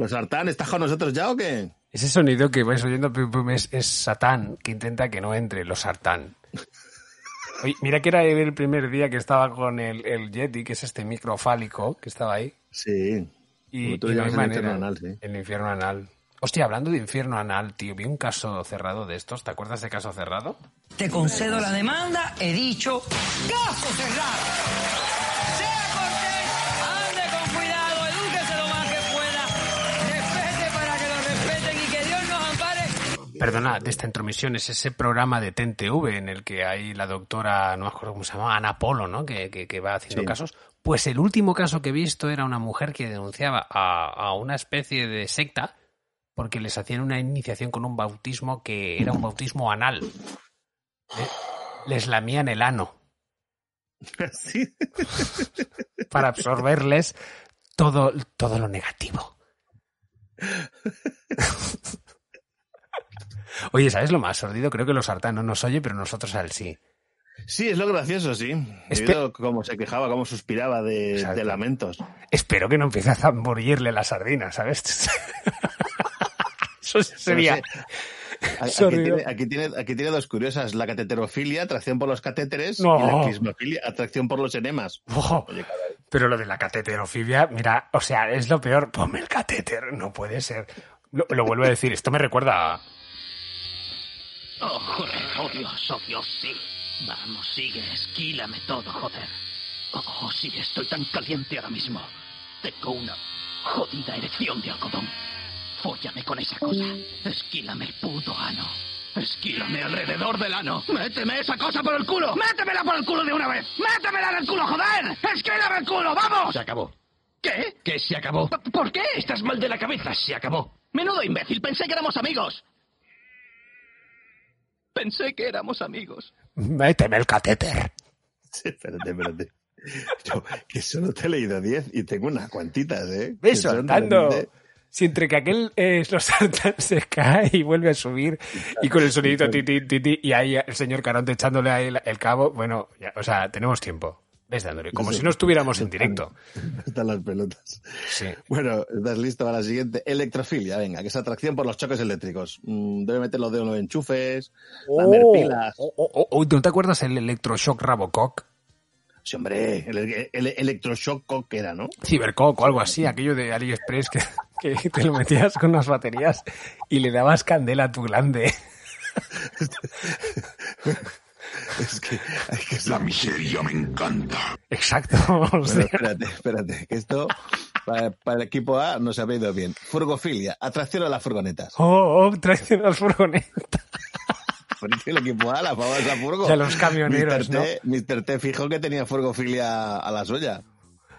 ¿Los Sartán estás con nosotros ya o qué? Ese sonido que vais oyendo pum, pum, es, es Satán, que intenta que no entre los Sartán. Oye, mira que era el primer día que estaba con el, el Yeti, que es este microfálico que estaba ahí. Sí. Y, tú y le no hay llamas el manera. infierno anal, sí. El infierno anal. Hostia, hablando de infierno anal, tío, vi un caso cerrado de estos. ¿Te acuerdas de caso cerrado? Te concedo la demanda, he dicho, caso cerrado. Perdona, de esta intromisión es ese programa de TNTV en el que hay la doctora, no me acuerdo cómo se llama, Ana Polo, ¿no? Que, que- que va haciendo Sí. casos. Pues el último caso que he visto era una mujer que denunciaba a, a una especie de secta porque les hacían una iniciación con un bautismo que era un bautismo anal. Le- Les lamían el ano Sí. para absorberles todo, todo lo negativo. Oye, ¿sabes lo más sordido? Creo que los sartán no nos oye, pero nosotros a él sí. Sí, es lo gracioso, sí. Espe- cómo se quejaba, cómo suspiraba de, lamentos. Espero que no empiece a zambullirle la sardina, ¿sabes? Eso sería... Aquí tiene, aquí, tiene, aquí tiene dos curiosas, la cateterofilia, atracción por los catéteres, No. y la clismofilia, atracción por los enemas. Oye, pero lo de la cateterofibia, mira, o sea, es lo peor. Ponme el catéter, no puede ser. Lo, lo vuelvo a decir, esto me recuerda a... Oh, joder, oh Dios, oh Dios, sí. Vamos, sigue, esquílame todo, joder. Oh, sí, estoy tan caliente ahora mismo. Tengo una jodida erección de algodón. Fóllame con esa cosa. Esquílame el puto ano. Esquílame alrededor del ano. Méteme esa cosa por el culo. Métemela por el culo de una vez. Métemela en el culo, joder. Esquílame el culo, vamos. Se acabó. ¿Qué? ¿Qué se acabó? ¿Por qué? Estás mal de la cabeza, se acabó. Menudo imbécil, pensé que éramos amigos. Pensé que éramos amigos. Méteme el catéter. Sí, espérate, espérate. Yo, que solo te he leído 10 y tengo unas cuantitas, ¿eh? Son soltando. realmente- Si entre que aquel eh, los sartán se cae y vuelve a subir y con el sonidito ti, ti, ti, ti, y ahí el señor Caronte echándole ahí el, el cabo, bueno, ya, o sea, tenemos tiempo. Como Sí. si no estuviéramos en directo. Están las pelotas. Sí. Bueno, ¿estás listo para la siguiente? Electrofilia, venga, que es atracción por los choques eléctricos. Mm, debe meter los dedos en los enchufes, lamer pilas. Oh, oh, oh, ¿No te acuerdas el electroshock Rabocock? Sí, hombre, el, el electroshock que era, ¿no? Cibercock o algo así, aquello de AliExpress que, que te lo metías con unas baterías y le dabas candela a tu glande. Es que, hay que La miseria me encanta. Exacto. Bueno, espérate, espérate, que esto para, para el equipo A nos ha ido bien. Furgofilia, atracción a las furgonetas. Oh, oh, traición al furgoneta. Porque el equipo A, la famosa furgo. De los camioneros, Mr. T, Mr. T fijo que tenía furgofilia a la suya.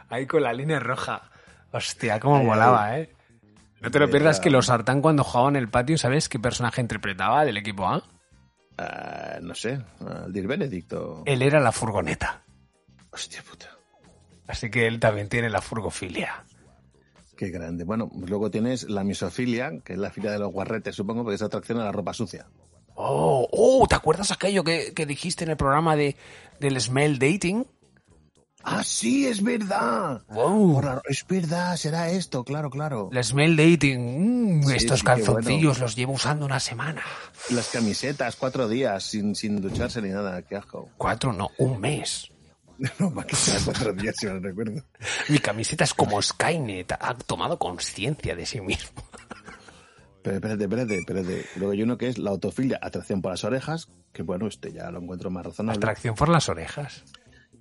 Ahí con la línea roja. Hostia, cómo Ay, molaba, ¿eh? No te lo pierdas que los Sartán cuando jugaban en el patio, ¿sabes qué personaje interpretaba del equipo A? Ah, no sé, Aldir Benedicto. Él era la furgoneta. Hostia puta. Así que él también tiene la furgofilia. Qué grande. Bueno, pues luego tienes la misofilia, que es la filia de los guarretes, supongo, porque es atracción a la ropa sucia. Oh, oh, ¿te acuerdas aquello que, que dijiste en el programa de, del smell dating? Ah, sí, es verdad. Wow. Por la- Es verdad, será esto, claro, claro. El smell dating. Mm, Sí, estos sí, qué calzoncillos bueno. los llevo usando una semana. Las camisetas, cuatro días, sin, sin ducharse ni nada, qué asco. Cuatro, no, un mes. No, más que sea cuatro días, si no recuerdo. Mi camiseta es como Skynet, ha tomado conciencia de sí mismo. Pero espérate, espérate, espérate. Luego hay uno que es la autofilia, atracción por las orejas, que bueno, este ya lo encuentro más razonable. Atracción por las orejas.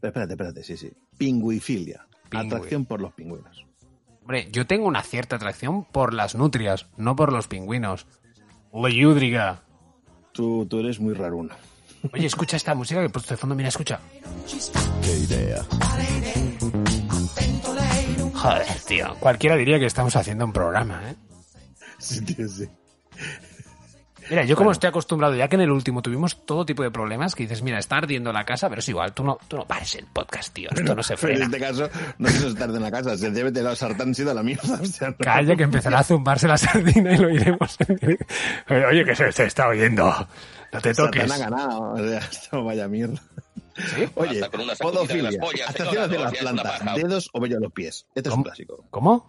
Espérate, espérate, sí, sí. Pingüifilia, Pingüi. atracción por los pingüinos. Hombre, yo tengo una cierta atracción por las nutrias, no por los pingüinos. Leyúdriga. Tú, tú eres muy raruno. Oye, escucha esta música que he puesto de fondo, mira, escucha. Qué idea. Joder, tío. Cualquiera diría que estamos haciendo un programa, ¿eh? Sí, tío, sí. Mira, yo como estoy acostumbrado, ya que en el último tuvimos todo tipo de problemas, que dices, mira, está ardiendo la casa, pero es igual, tú no, tú no pares el podcast, tío, esto no se Pero en frena. este caso, no quiso estar en la casa, sencillamente los sartán sido a la mierda. O sea, no- Calla, que empezará a zumbarse la sardina y lo iremos. Oye, que se, se está oyendo. No te toques. Satán ha ganado. O sea, esto vaya mierda. ¿Sí? Oye, podofilia, señora, hacia las plantas, dedos o vello de los pies. Este es un clásico. ¿Cómo?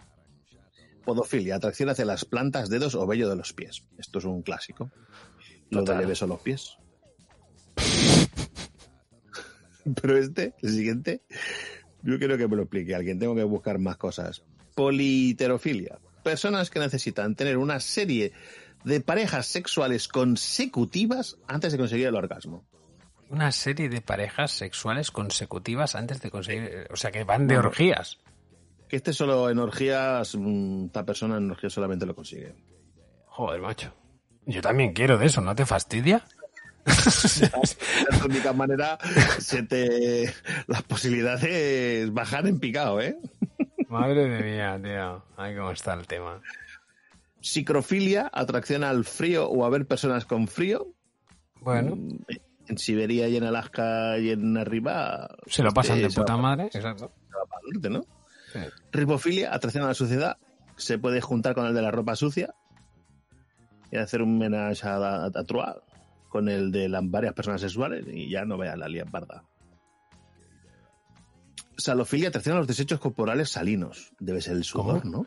Podofilia, atracción hacia las plantas, dedos o vello de los pies. Esto es un clásico. Lo Total. de beso a los pies. Pero este, el siguiente, yo quiero que me lo explique alguien. Tengo que buscar más cosas. Politerofilia. Personas que necesitan tener una serie de parejas sexuales consecutivas antes de conseguir el orgasmo. Una serie de parejas sexuales consecutivas antes de conseguir... O sea, que van de orgías. Que este solo en orgías, mm, esta persona en orgías solamente lo consigue. Joder, macho. Yo también quiero de eso, ¿no te fastidia? De la única manera, se te, las posibilidades bajan en picado, ¿eh? Madre de mía, tío. Ay, cómo está el tema. Psicrofilia, atracción al frío o a ver personas con frío. Bueno, Mm, En Siberia y en Alaska y en arriba. se lo pasan este, de puta madre. Exacto. se va para el norte, ¿no? Sí. Ribofilia, atracción a la suciedad. Se puede juntar con el de la ropa sucia y hacer un menage a, a, a con el de las varias personas sexuales y ya no vean la lía parda. Salofilia, atracción a los desechos corporales salinos. Debe ser el sudor, ¿Cómo? ¿no?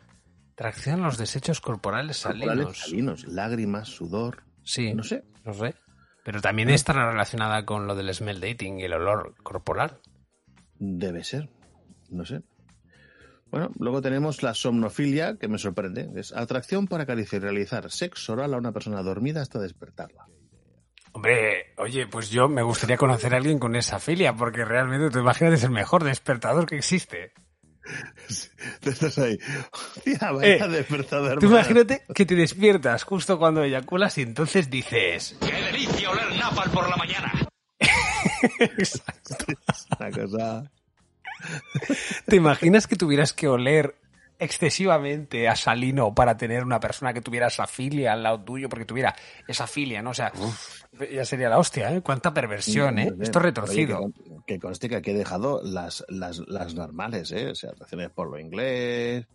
Tracción a los desechos corporales Corporales salinos. salinos. Lágrimas, sudor. Sí, No sé. no sé. Pero también está relacionada con lo del smell dating y el olor corporal. Debe ser. No sé. Bueno, luego tenemos la somnofilia, que me sorprende. Es atracción para acariciar y realizar sexo oral a una persona dormida hasta despertarla. Hombre, oye, pues yo me gustaría conocer a alguien con esa filia, porque realmente tú imaginas es el mejor despertador que existe. Te estás ahí. Hostia, vaya Eh, despertador. Tú imagínate que te despiertas justo cuando eyaculas y entonces dices... ¡Qué delicia oler napal por la mañana! Una cosa. ¿Te imaginas que tuvieras que oler excesivamente a Salino para tener una persona que tuviera esa filia al lado tuyo, porque tuviera esa filia, ¿no? O sea, ya sería la hostia, ¿eh? Cuánta perversión, ¿eh? Bien. Esto es retorcido. Oye, que, que conste que aquí he dejado las, las, las normales, ¿eh? O sea, atracciones por lo inglés,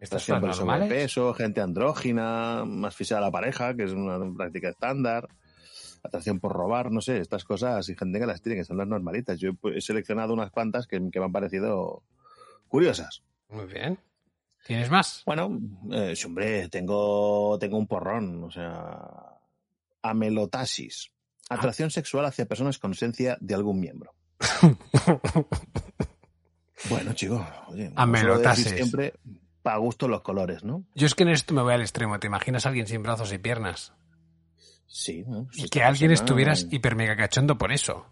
¿Estas son normales? sobrepeso, gente andrógina, más fija a la pareja, que es una práctica estándar, atracción por robar, no sé, estas cosas y gente que las tiene, que son las normalitas. Yo he seleccionado unas cuantas que, que me han parecido curiosas. Muy bien. ¿Tienes más? Bueno, eh, hombre, tengo, tengo un porrón, o sea, amelotasis, atracción sexual hacia personas con ausencia de algún miembro. Bueno, chico, oye, A como suelo melotases. decir siempre para gusto los colores, ¿no? Yo es que en esto me voy al extremo. ¿Te imaginas a alguien sin brazos y piernas? Sí, Y que alguien persona- estuvieras hiper mega cachondo por eso.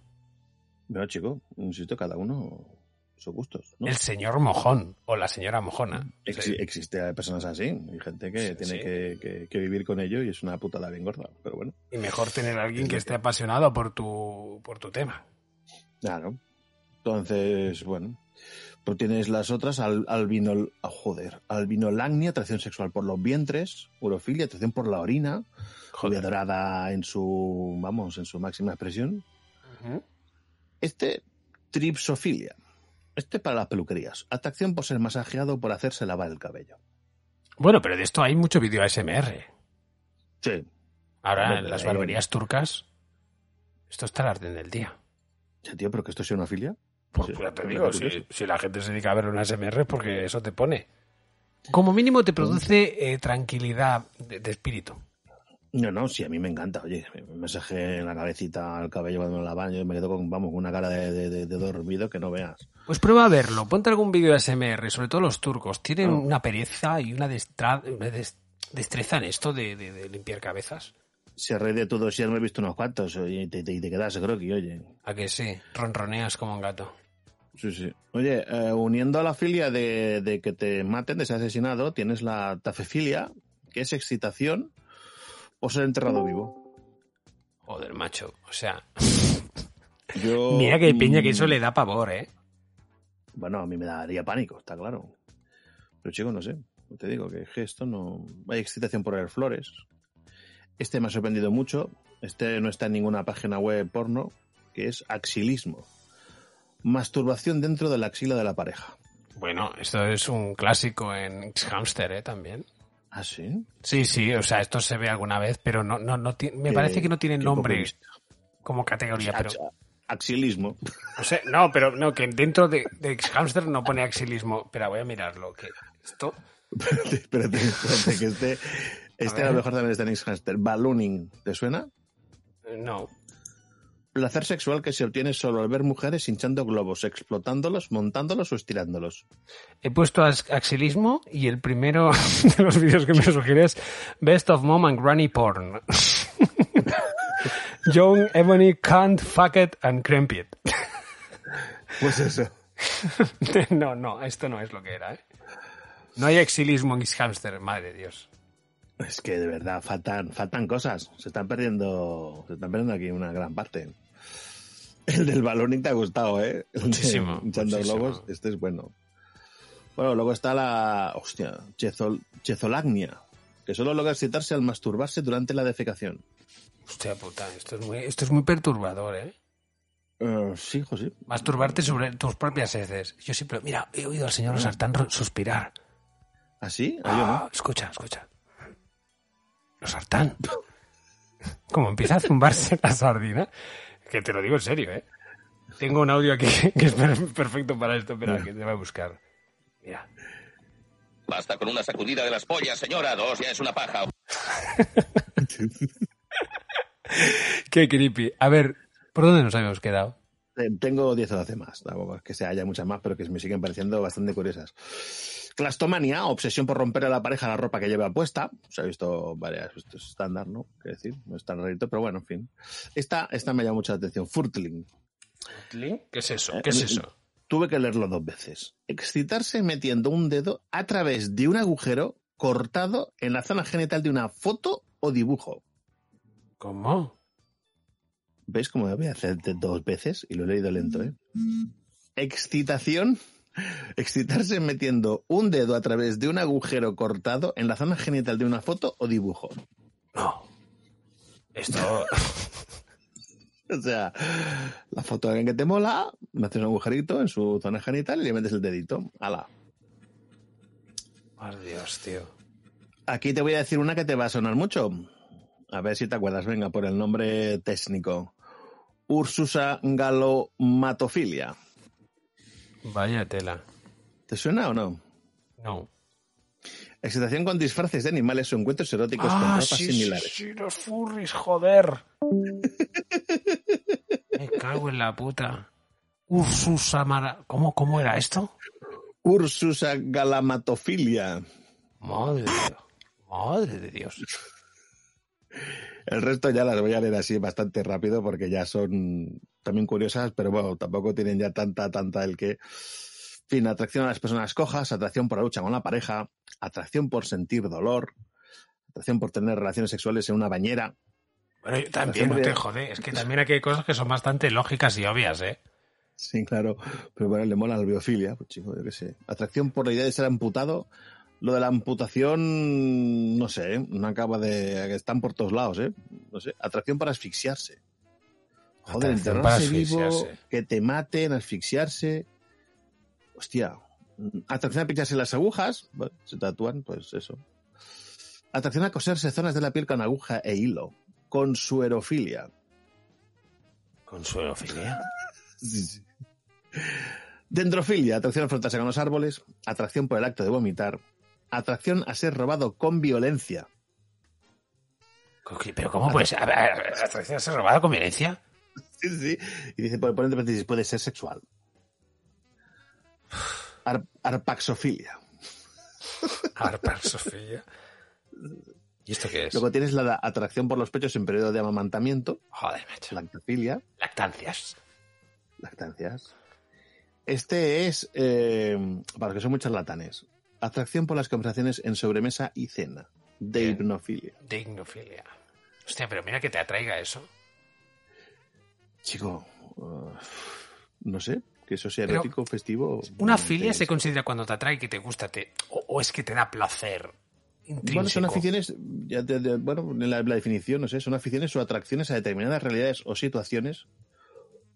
Bueno, chico, insisto, cada uno sus gustos, ¿no? El señor mojón o la señora mojona. Ex- Sí. Existe personas así, hay gente que Sí, tiene sí. Que, que- que vivir con ello y es una putada bien gorda, pero bueno, Y mejor tener a alguien que esté apasionado por tu, por tu tema. claro. Entonces, bueno, tú tienes las otras, al, albino, ah, joder, albinolagnia, atracción sexual por los vientres, urofilia, atracción por la orina, rubia dorada en su, vamos, en su máxima expresión. Este, tripsofilia. Este para las peluquerías. Atracción por ser masajeado o por hacerse lavar el cabello. Bueno, pero de esto hay mucho vídeo ASMR. Sí. Ahora, en las barberías turcas, esto está al orden del día. Ya, tío, pero que esto es una filia. Pues Sí, ya te digo, si, si la gente se dedica a ver una ASMR es porque eso te pone. Como mínimo te produce eh, tranquilidad de, de espíritu. No, no, sí, a mí me encanta. Oye, me masaje en la cabecita, al cabello cuando me la baño y me quedo con, vamos, con una cara de, de- de- de dormido que no veas. Pues prueba a verlo, ponte algún vídeo de ASMR, sobre todo los turcos. Tienen Ah. una pereza y una, destra- una des- destreza en esto de, de- de limpiar cabezas. Si a raíz de todo si me he visto unos cuantos y te, te, te quedas croqui, oye. A que sí, ronroneas como un gato. Sí, sí. Oye, eh, uniendo a la filia de, de que te maten, de ser asesinado, tienes la tafefilia, que es excitación por ser enterrado vivo. Joder, macho. O sea, Yo, mira que peña que mm, eso le da pavor, ¿eh? Bueno, a mí me daría pánico, está claro. Pero chico, no sé. Te digo que esto no... Hay excitación por ver flores. Este me ha sorprendido mucho. Este no está en ninguna página web porno, que es axilismo. Masturbación dentro de la axila de la pareja. Bueno, esto es un clásico en X-Hamster, ¿eh? También. ¿Ah, sí? Sí, sí, o sea, esto se ve alguna vez, pero no, no, no me parece que no tiene nombre como categoría, pero... Ax- Axilismo. O sea, no, pero no, que dentro de, de X-Hamster no pone axilismo. Espera, voy a mirarlo. Que esto... espérate, espérate, espérate, que este... Este a, ver. lo mejor también está en X-Hamster. Ballooning, ¿te suena? eh, No. Placer sexual que se obtiene solo al ver mujeres hinchando globos, explotándolos, montándolos o estirándolos. He puesto ax- axilismo y el primero de los vídeos que me sugiere es Best of Mom and Granny Porn. John Ebony can't fuck it and cramp it. Pues eso. no, no, esto no es lo que era, ¿eh? No hay axilismo en X-Hamster, madre de Dios. Es que de verdad faltan, faltan cosas. Se están perdiendo, se están perdiendo aquí una gran parte. El del balón te ha gustado, ¿eh? Muchísimo, muchísimo. globos, este es bueno. Bueno, luego está la, hostia, chezol- chezolagnia, que solo logra excitarse al masturbarse durante la defecación. Hostia puta, esto es muy, esto es muy perturbador, ¿eh? Eh, sí, José. Masturbarte sobre tus propias heces. Yo siempre, mira, he oído al señor Sartán ro- suspirar. ¿Así? Ah, yo no. Ah, escucha, escucha. Los sartán. Como empieza a zumbarse la sardina, que te lo digo en serio, ¿eh? Tengo un audio aquí que es per- perfecto para esto, espera, que te va a buscar. Mira. Basta con una sacudida de las pollas, señora. Dos ya es una paja. Qué creepy. A ver, ¿por dónde nos habíamos quedado? Eh, Tengo 10 o 12 más, tampoco es que se haya muchas más, pero que me siguen pareciendo bastante curiosas. Clastomania, obsesión por romper a la pareja la ropa que lleva puesta. Se ha visto varias, esto es estándar, ¿no? Quiero decir, no es tan rarito, pero bueno, en fin. Esta, esta me llama mucho la atención. Furtling. ¿Qué es eso? Eh, ¿Qué es eso? Tuve que leerlo dos veces. Excitarse metiendo un dedo a través de un agujero cortado en la zona genital de una foto o dibujo. ¿Cómo? ¿Ves cómo voy a hacer dos veces? Y lo he leído lento, ¿eh? Excitación. Excitarse metiendo un dedo a través de un agujero cortado en la zona genital de una foto o dibujo. No. Esto. O sea, la foto de alguien que te mola, me haces un agujerito en su zona genital y le metes el dedito. ¡Hala! Por Dios, tío. Aquí te voy a decir una que te va a sonar mucho. A ver si te acuerdas. Venga, por el nombre técnico. Ursusa galomatofilia. Vaya tela. ¿Te suena o no? No. Excitación con disfraces de animales o encuentros eróticos con Ah, ropas sí, sí, similares. sí, los furries, joder. Me cago en la puta. Ursusa Mara... ¿Cómo, ¿Cómo era esto? Ursusa galamatofilia. Madre de Dios. Madre de Dios. El resto ya las voy a leer así bastante rápido porque ya son también curiosas, pero bueno, tampoco tienen ya tanta, tanta el que. En fin, atracción a las personas cojas, atracción por la lucha con la pareja, atracción por sentir dolor, atracción por tener relaciones sexuales en una bañera. Bueno, yo también, no te jode. Es que también aquí hay cosas que son bastante lógicas y obvias, ¿eh? Sí, claro. Pero bueno, le mola la biofilia, pues chico, yo qué sé. Atracción por la idea de ser amputado. Lo de la amputación, no sé, ¿eh? no acaba de. están por todos lados, ¿eh? No sé. Atracción para asfixiarse. Joder, enterrarse vivo, que te maten, asfixiarse. Hostia. Atracción a pincharse las agujas. Bueno, se tatúan, pues eso. Atracción a coserse zonas de la piel con aguja e hilo. Con suerofilia. ¿Con suerofilia? Sí, sí. Dendrofilia, atracción a frotarse con los árboles, atracción por el acto de vomitar, atracción a ser robado con violencia. Pero ¿cómo puede ser? ¿Atracción a ser robada con violencia? Sí, sí. Y dice, por entre paréntesis, puede ser sexual. Ar- arpaxofilia. Arpaxofilia. ¿Y esto qué es? Luego tienes la de atracción por los pechos en periodo de amamantamiento. Joder, macho. Lactofilia. Lactancias. Lactancias. Este es, eh, para los que son muy charlatanes, atracción por las conversaciones en sobremesa y cena. De hipnofilia. Dignofilia. Hostia, pero mira que te atraiga eso. Chico, uh, no sé, que eso sea erótico, festivo. Una filia se considera cuando te atrae que te gusta, te, o, o es que te da placer intrínseco. Bueno, son aficiones, ya te- bueno, en la, la definición, no sé, son aficiones o atracciones a determinadas realidades o situaciones.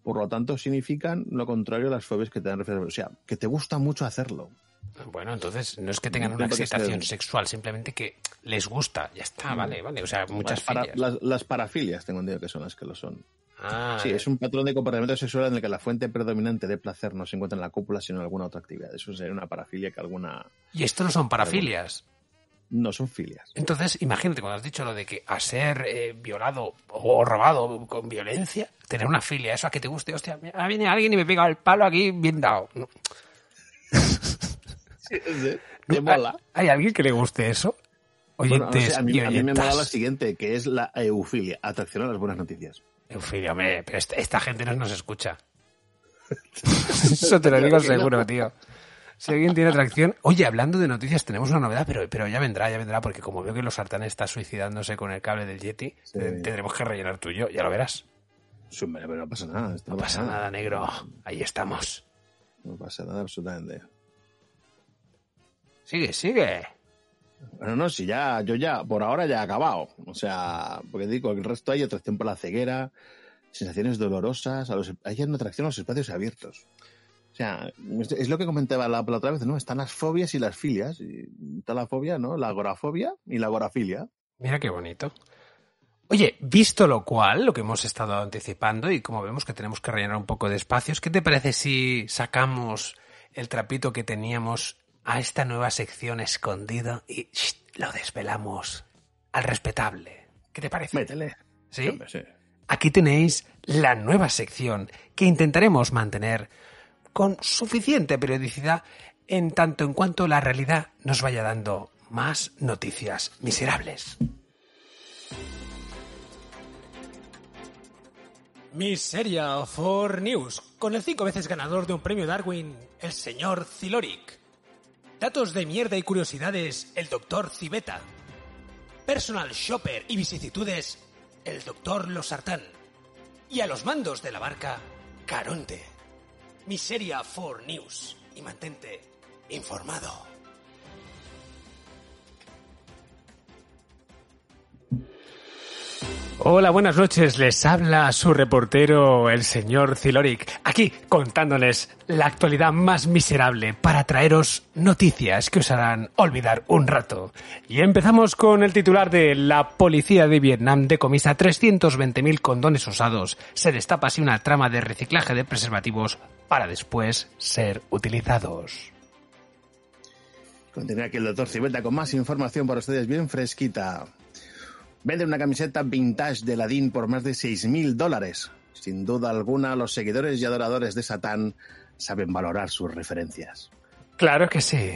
Por lo tanto, significan lo contrario a las fobias que te dan referencia. O sea, que te gusta mucho hacerlo. Bueno, entonces no es que tengan una excitación sexual, simplemente que les gusta. Ya está, vale, vale. O sea, muchas las, para- las, las parafilias, tengo entendido que son las que lo son. Ah, sí, es un patrón de comportamiento sexual en el que la fuente predominante de placer no se encuentra en la cópula, sino en alguna otra actividad. Eso sería una parafilia que alguna. Y esto no son parafilias. No son filias. Entonces, imagínate, cuando has dicho lo de que a ser eh, violado o robado con violencia, tener una filia, eso a que te guste, hostia, mira, viene alguien y me pega el palo aquí bien dado. No, Te mola. ¿Hay alguien que le guste eso? Bueno, no sé, Oyentes a, mí, y a mí me mola la siguiente, que es la eufilia, atracción a las buenas noticias. Eufilia, hombre, pero esta, esta gente no nos escucha. Eso te lo digo seguro, tío. Si alguien tiene atracción... Oye, hablando de noticias, tenemos una novedad, pero, pero ya vendrá, ya vendrá, porque como veo que los sartán está suicidándose con el cable del Yeti, te- tendremos que rellenar tú y yo, ya lo verás. Sí, pero no pasa nada. No pasa nada, negro. Ahí estamos. No pasa nada absolutamente. Sigue, sigue. Bueno, no, si ya, yo ya, por ahora ya he acabado. O sea, porque digo, el resto hay atracción por la ceguera, sensaciones dolorosas, a hay una atracción a los espacios abiertos. O sea, es- lo que comentaba la, la otra vez, ¿no? Están las fobias y las filias. Y está la fobia, ¿no? La agorafobia y la agorafilia. Mira qué bonito. Oye, visto lo cual, lo que hemos estado anticipando y como vemos que tenemos que rellenar un poco de espacios, ¿qué te parece si sacamos el trapito que teníamos a esta nueva sección escondido y shh, lo desvelamos al respetable? ¿Qué te parece? Métele. Sí. Aquí tenéis la nueva sección que intentaremos mantener con suficiente periodicidad en tanto en cuanto la realidad nos vaya dando más noticias miserables. Miseria for News, con el cinco veces ganador de un premio Darwin, el señor Ziloric. Datos de mierda y curiosidades, el doctor Civeta. Personal Shopper y vicisitudes, el doctor Losartán. Y a los mandos de la barca, Caronte. Miseria for News. Y mantente informado. Hola, buenas noches. Les habla su reportero, el señor Ziloric, aquí contándoles la actualidad más miserable para traeros noticias que os harán olvidar un rato. Y empezamos con el titular de La policía de Vietnam decomisa 320.000 condones usados. Se destapa así una trama de reciclaje de preservativos para después ser utilizados. Continúa aquí el doctor Civeta con más información para ustedes bien fresquita. Vende una camiseta vintage de Ladín por más de 6.000 dólares. Sin duda alguna, los seguidores y adoradores de Satán saben valorar sus referencias. Claro que sí.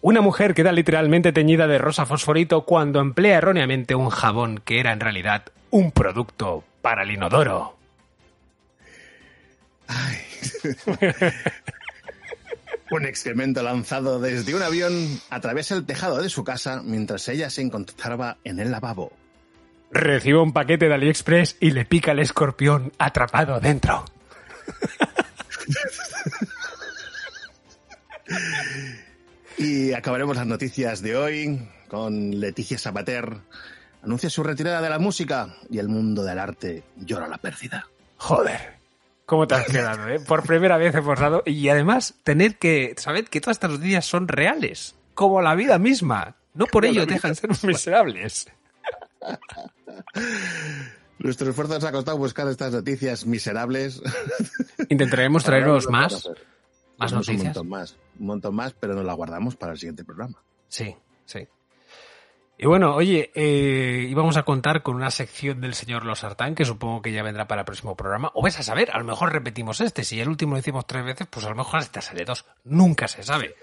Una mujer queda literalmente teñida de rosa fosforito cuando emplea erróneamente un jabón que era en realidad un producto para el inodoro. Un excremento lanzado desde un avión atraviesa el tejado de su casa mientras ella se encontraba en el lavabo. Recibe un paquete de AliExpress y le pica el escorpión atrapado dentro. Y acabaremos las noticias de hoy con Leticia Sabater. Anuncia su retirada de la música y el mundo del arte llora la pérdida. Joder. ¿Cómo te has quedado, eh? Por primera vez hemos dado... Y además, tener que... Sabed que todas estas noticias son reales. Como la vida misma. No por ello dejan ser miserables. Nuestro esfuerzo nos ha costado buscar estas noticias miserables. Intentaremos traeros más. Más Tenemos noticias. Un montón más, un montón más, pero nos la guardamos para el siguiente programa. Sí, sí. Y bueno, oye, eh, íbamos a contar con una sección del señor Losartán, que supongo que ya vendrá para el próximo programa. O ves a saber, a lo mejor repetimos este. Si el último lo hicimos tres veces, pues a lo mejor esta sale dos. Nunca se sabe.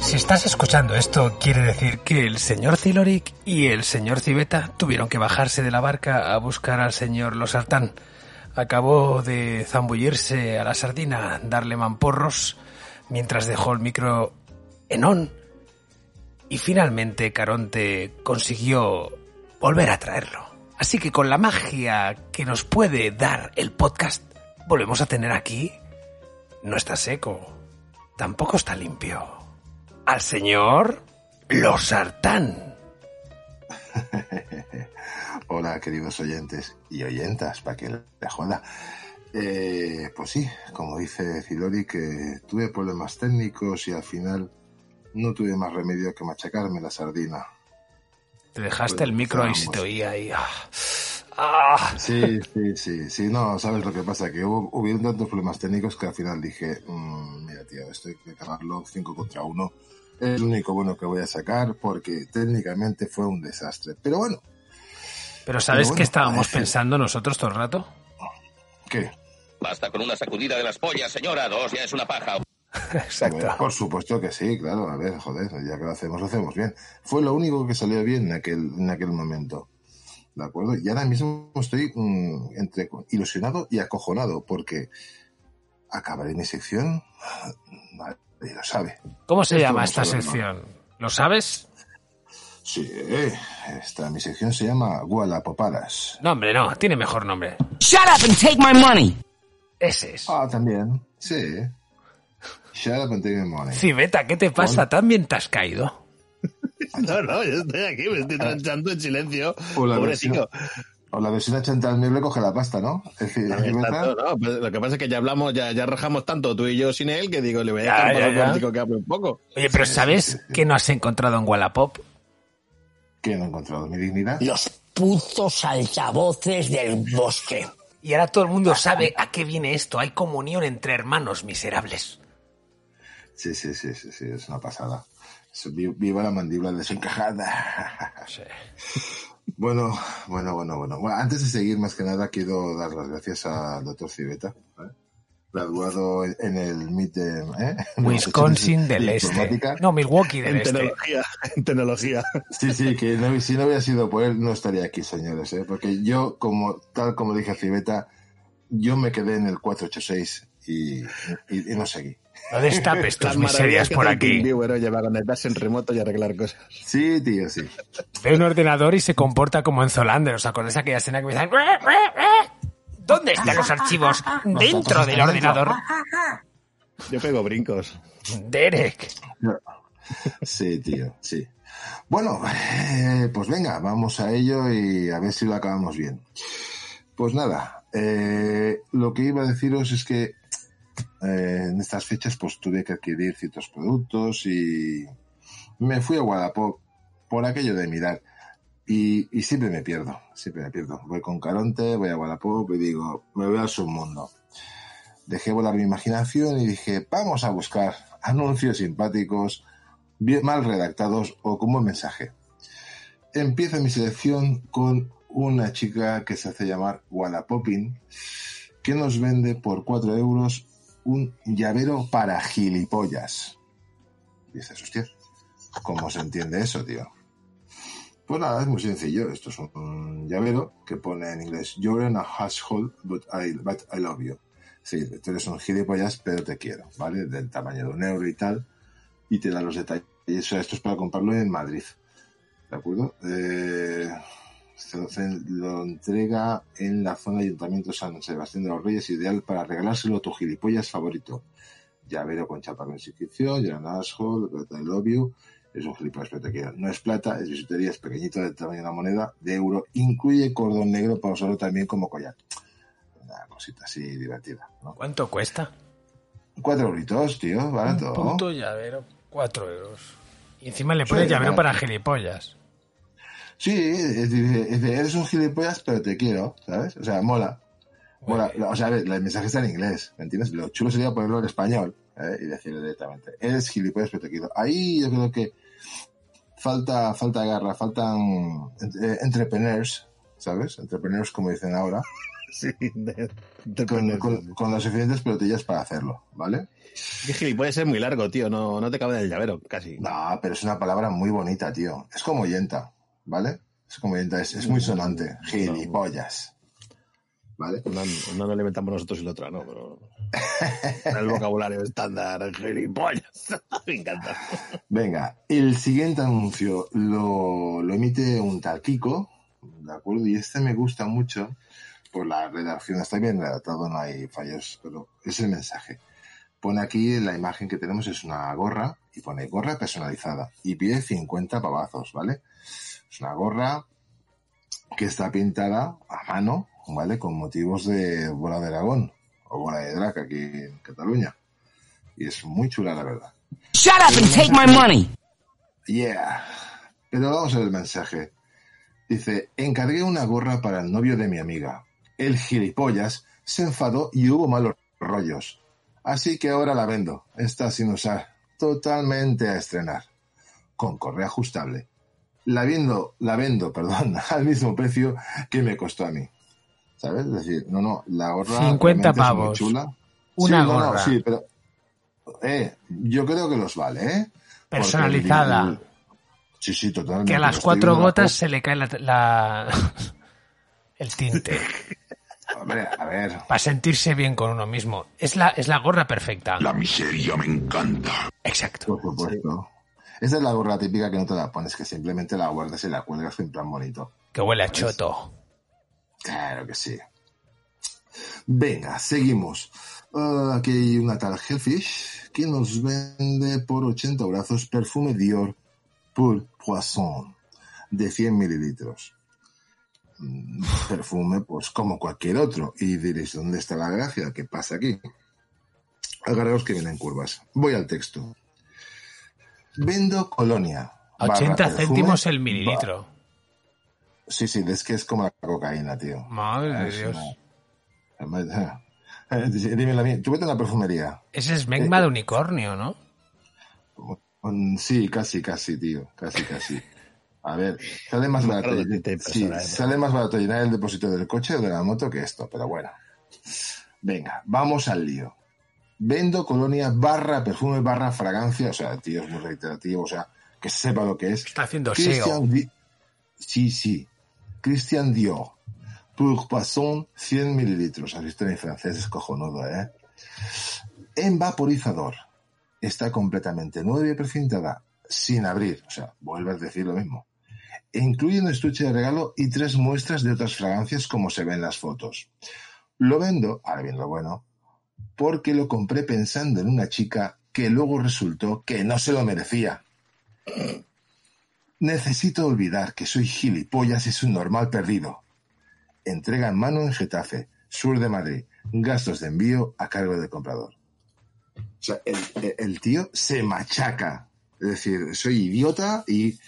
Si estás escuchando esto, quiere decir que el señor Ziloric y el señor Civeta tuvieron que bajarse de la barca a buscar al señor Losartán. Acabó de zambullirse a la sardina, darle mamporros, mientras dejó el micro en on. Y finalmente Caronte consiguió volver a traerlo. Así que con la magia que nos puede dar el podcast, volvemos a tener aquí. No está seco, tampoco está limpio. Al señor Losartán. Hola, queridos oyentes y oyentas, para que le joda. Eh, pues sí, como dice Filori, que tuve problemas técnicos y al final no tuve más remedio que machacarme la sardina. Te dejaste Pues, el micro y se te oía ahí. Ah. Ah. Sí, sí, sí, sí, no, ¿sabes lo que pasa? Que hubo, hubieron tantos problemas técnicos que al final dije, "Mm, mira, tío, esto hay que acabarlo 5 contra 1. Es lo único bueno que voy a sacar porque técnicamente fue un desastre. Pero bueno, Pero ¿sabes Pero bueno, qué estábamos parece- pensando nosotros todo el rato? ¿qué? Basta con una sacudida de las pollas, señora. Dos ya es una paja. Exacto. Por supuesto que sí, claro. A ver, joder, ya que lo hacemos, lo hacemos bien. Fue lo único que salió bien en aquel, en aquel momento. ¿De acuerdo? Y ahora mismo estoy mm, entre ilusionado y acojonado porque acabaré mi sección. Nadie lo sabe. ¿Cómo se Esto llama esta sección? ¿Lo sabes? Sí, esta mi sección se llama Gualapopadas. No, hombre, no. Tiene mejor nombre. Shut up and take my money. Ese es. Ah, también. Sí. Shut up and take my money. Civeta, ¿qué te pasa? ¿También te has caído? No, no, yo estoy aquí, me estoy tranchando en silencio. O la Pobrecito. versión, o la versión 80 al le coge la pasta, ¿no? Es decir, ¿no? Pero lo que pasa es que ya hablamos, ya, ya rajamos tanto tú y yo sin él que digo, le voy a dejar ya, para ya. político que hable un poco. Oye, pero ¿sabes qué no has encontrado en Wallapop? que no he encontrado mi dignidad. Los putos altavoces del bosque. Y ahora todo el mundo sabe a qué viene esto. Hay comunión entre hermanos miserables. Sí, sí, sí, sí, sí, es una pasada. Viva la mandíbula desencajada. Bueno, bueno, bueno, bueno. Bueno, Antes de seguir, más que nada, quiero dar las gracias al doctor Civeta, ¿eh? graduado en el MIT de ¿eh? Wisconsin del de Este. No, Milwaukee del En Este. tecnología, en tecnología. Sí, sí, que no, si no hubiera sido por él, no estaría aquí, señores, ¿eh? porque yo, como tal como dije a Civeta, yo me quedé en el 486 y, y, y no seguí. No destapes tus miserias por aquí. TeamViewer, oye, va a conectarse en remoto y arreglar cosas. Sí, tío, sí. Ve un ordenador y se comporta como en Zolander. ¿Os acordáis de aquella escena que me dicen... "Rueh, rueh, rueh"? ¿Dónde están los archivos? Dentro del ordenador. Yo pego brincos. Derek. Sí, tío, sí. Bueno, eh, pues venga, vamos a ello y a ver si lo acabamos bien. Pues nada, eh, lo que iba a deciros es que eh, en estas fechas pues tuve que adquirir ciertos productos y me fui a Wallapop por aquello de mirar y, siempre me pierdo, siempre me pierdo. Voy con Caronte, voy a Wallapop y digo, me voy al submundo. Dejé volar mi imaginación y dije, vamos a buscar anuncios simpáticos mal redactados o como mensaje. Empiezo mi selección con una chica que se hace llamar Wallapopin, que nos vende por 4 euros un llavero para gilipollas. Dices, hostia, ¿cómo se entiende eso, tío? Pues nada, es muy sencillo. Esto es un llavero que pone en inglés, You're in a household, but I, but I love you. Sí, tú eres un gilipollas, pero te quiero, ¿vale? Del tamaño de un euro y tal. Y te da los detalles. Eso, esto es para comprarlo en Madrid. ¿De acuerdo? Eh, se lo, se lo entrega en la zona de Ayuntamiento San Sebastián de los Reyes, ideal para regalárselo a tu gilipollas favorito. Llavero con chapa con inscripción, you're an asshole, I love you. Es un gilipollas, quiero. No es plata, es bisutería, es pequeñito del tamaño de una moneda de euro. Incluye cordón negro para usarlo también como collar. Una cosita así divertida. ¿no? ¿Cuánto cuesta? Cuatro euritos, tío, barato. Un puto llavero, cuatro euros. Y encima le pones llavero para gilipollas. Sí, es es de, eres un gilipollas, pero te quiero, ¿sabes? O sea, mola. Mola. O sea, el mensaje está en inglés, ¿me entiendes? Lo chulo sería ponerlo en español ¿eh? y decirle directamente, eres gilipollas, pero te quiero. Ahí yo creo que falta, falta garra, faltan eh, entrepreneurs, ¿sabes? Entrepreneurs, como dicen ahora. Sí, de- con, con, con las suficientes pelotillas para hacerlo, ¿vale? Que gilipollas es muy largo, tío. No, no te cabe en el llavero, casi. No, pero es una palabra muy bonita, tío. Es como yenta, ¿vale? Es como es, es muy sonante. Gilipollas. ¿Vale? Una, una no la inventamos nosotros y la otra, ¿no? Pero... el vocabulario estándar, gilipollas. Me encanta. Venga, el siguiente anuncio lo, lo emite un tal Kiko, ¿de acuerdo? Y este me gusta mucho por la redacción. Está bien redactado, no hay fallos, pero es el mensaje. Pone aquí la imagen que tenemos, es una gorra, y pone gorra personalizada, y pide 50 pavazos, ¿vale? Es una gorra que está pintada a mano, ¿vale? Con motivos de bola de dragón, o bola de drag aquí en Cataluña. Y es muy chula, la verdad. Shut up and take my money. Yeah. Pero vamos a ver el mensaje. Dice, encargué una gorra para el novio de mi amiga. El gilipollas se enfadó y hubo malos rollos. Así que ahora la vendo. Está sin usar. Totalmente a estrenar. Con correa ajustable. La vendo, la vendo, perdón, al mismo precio que me costó a mí. ¿Sabes? Es decir, no, no, la gorra 50 realmente es muy pavos. chula. Una Sí, no, no, gorra. sí, pero eh, yo creo que los vale, ¿eh? Personalizada. el- el- sí, sí, totalmente. Que a las cuatro gotas la se le cae la, la- el tinte. Hombre, a ver. Para sentirse bien con uno mismo. Es la, es la gorra perfecta. La miseria me encanta. Exacto. Por supuesto. Esa es la gorra típica que no te la pones, que simplemente la guardas y la cuelgas en plan bonito. Que huele a choto. Claro que sí. Venga, seguimos. Ah, aquí hay una tal Hellfish que nos vende por 80 brazos perfume Dior Pour Poisson de 100 mililitros. Mm, Perfume, pues como cualquier otro. Y diréis, ¿dónde está la gracia? ¿Qué pasa aquí? Agarraos que vienen curvas. Voy al texto. Vendo colonia. barra 80 perfume, céntimos el mililitro. Sí, sí, es que es como la cocaína, tío. Madre de Es Dios. una- Eh, Dime la mía. Tú vete a una perfumería. Ese es megma de unicornio, ¿no? Mm, Sí, casi, casi, tío. Casi, casi. A ver, sale más barato. sí, ¿eh? sale más barato llenar el depósito del coche o de la moto que esto, pero bueno. Venga, vamos al lío. Vendo colonia barra perfume barra fragancia, o sea, tío, es muy reiterativo, o sea, que sepa lo que es. Está haciendo SEO. Di- Sí, sí. Christian Dior. Pour Poisson, 100 mililitros. Has visto en francés, es cojonudo, ¿eh? En vaporizador. Está completamente nueva y precintada, sin abrir. O sea, vuelve a decir lo mismo. E incluye un estuche de regalo y tres muestras de otras fragancias como se ve en las fotos. Lo vendo, ahora bien lo bueno, porque lo compré pensando en una chica que luego resultó que no se lo merecía. Necesito olvidar que soy gilipollas y es un normal perdido. Entrega en mano en Getafe, sur de Madrid. Gastos de envío a cargo del comprador. O sea, el tío se machaca. Es decir, soy idiota y,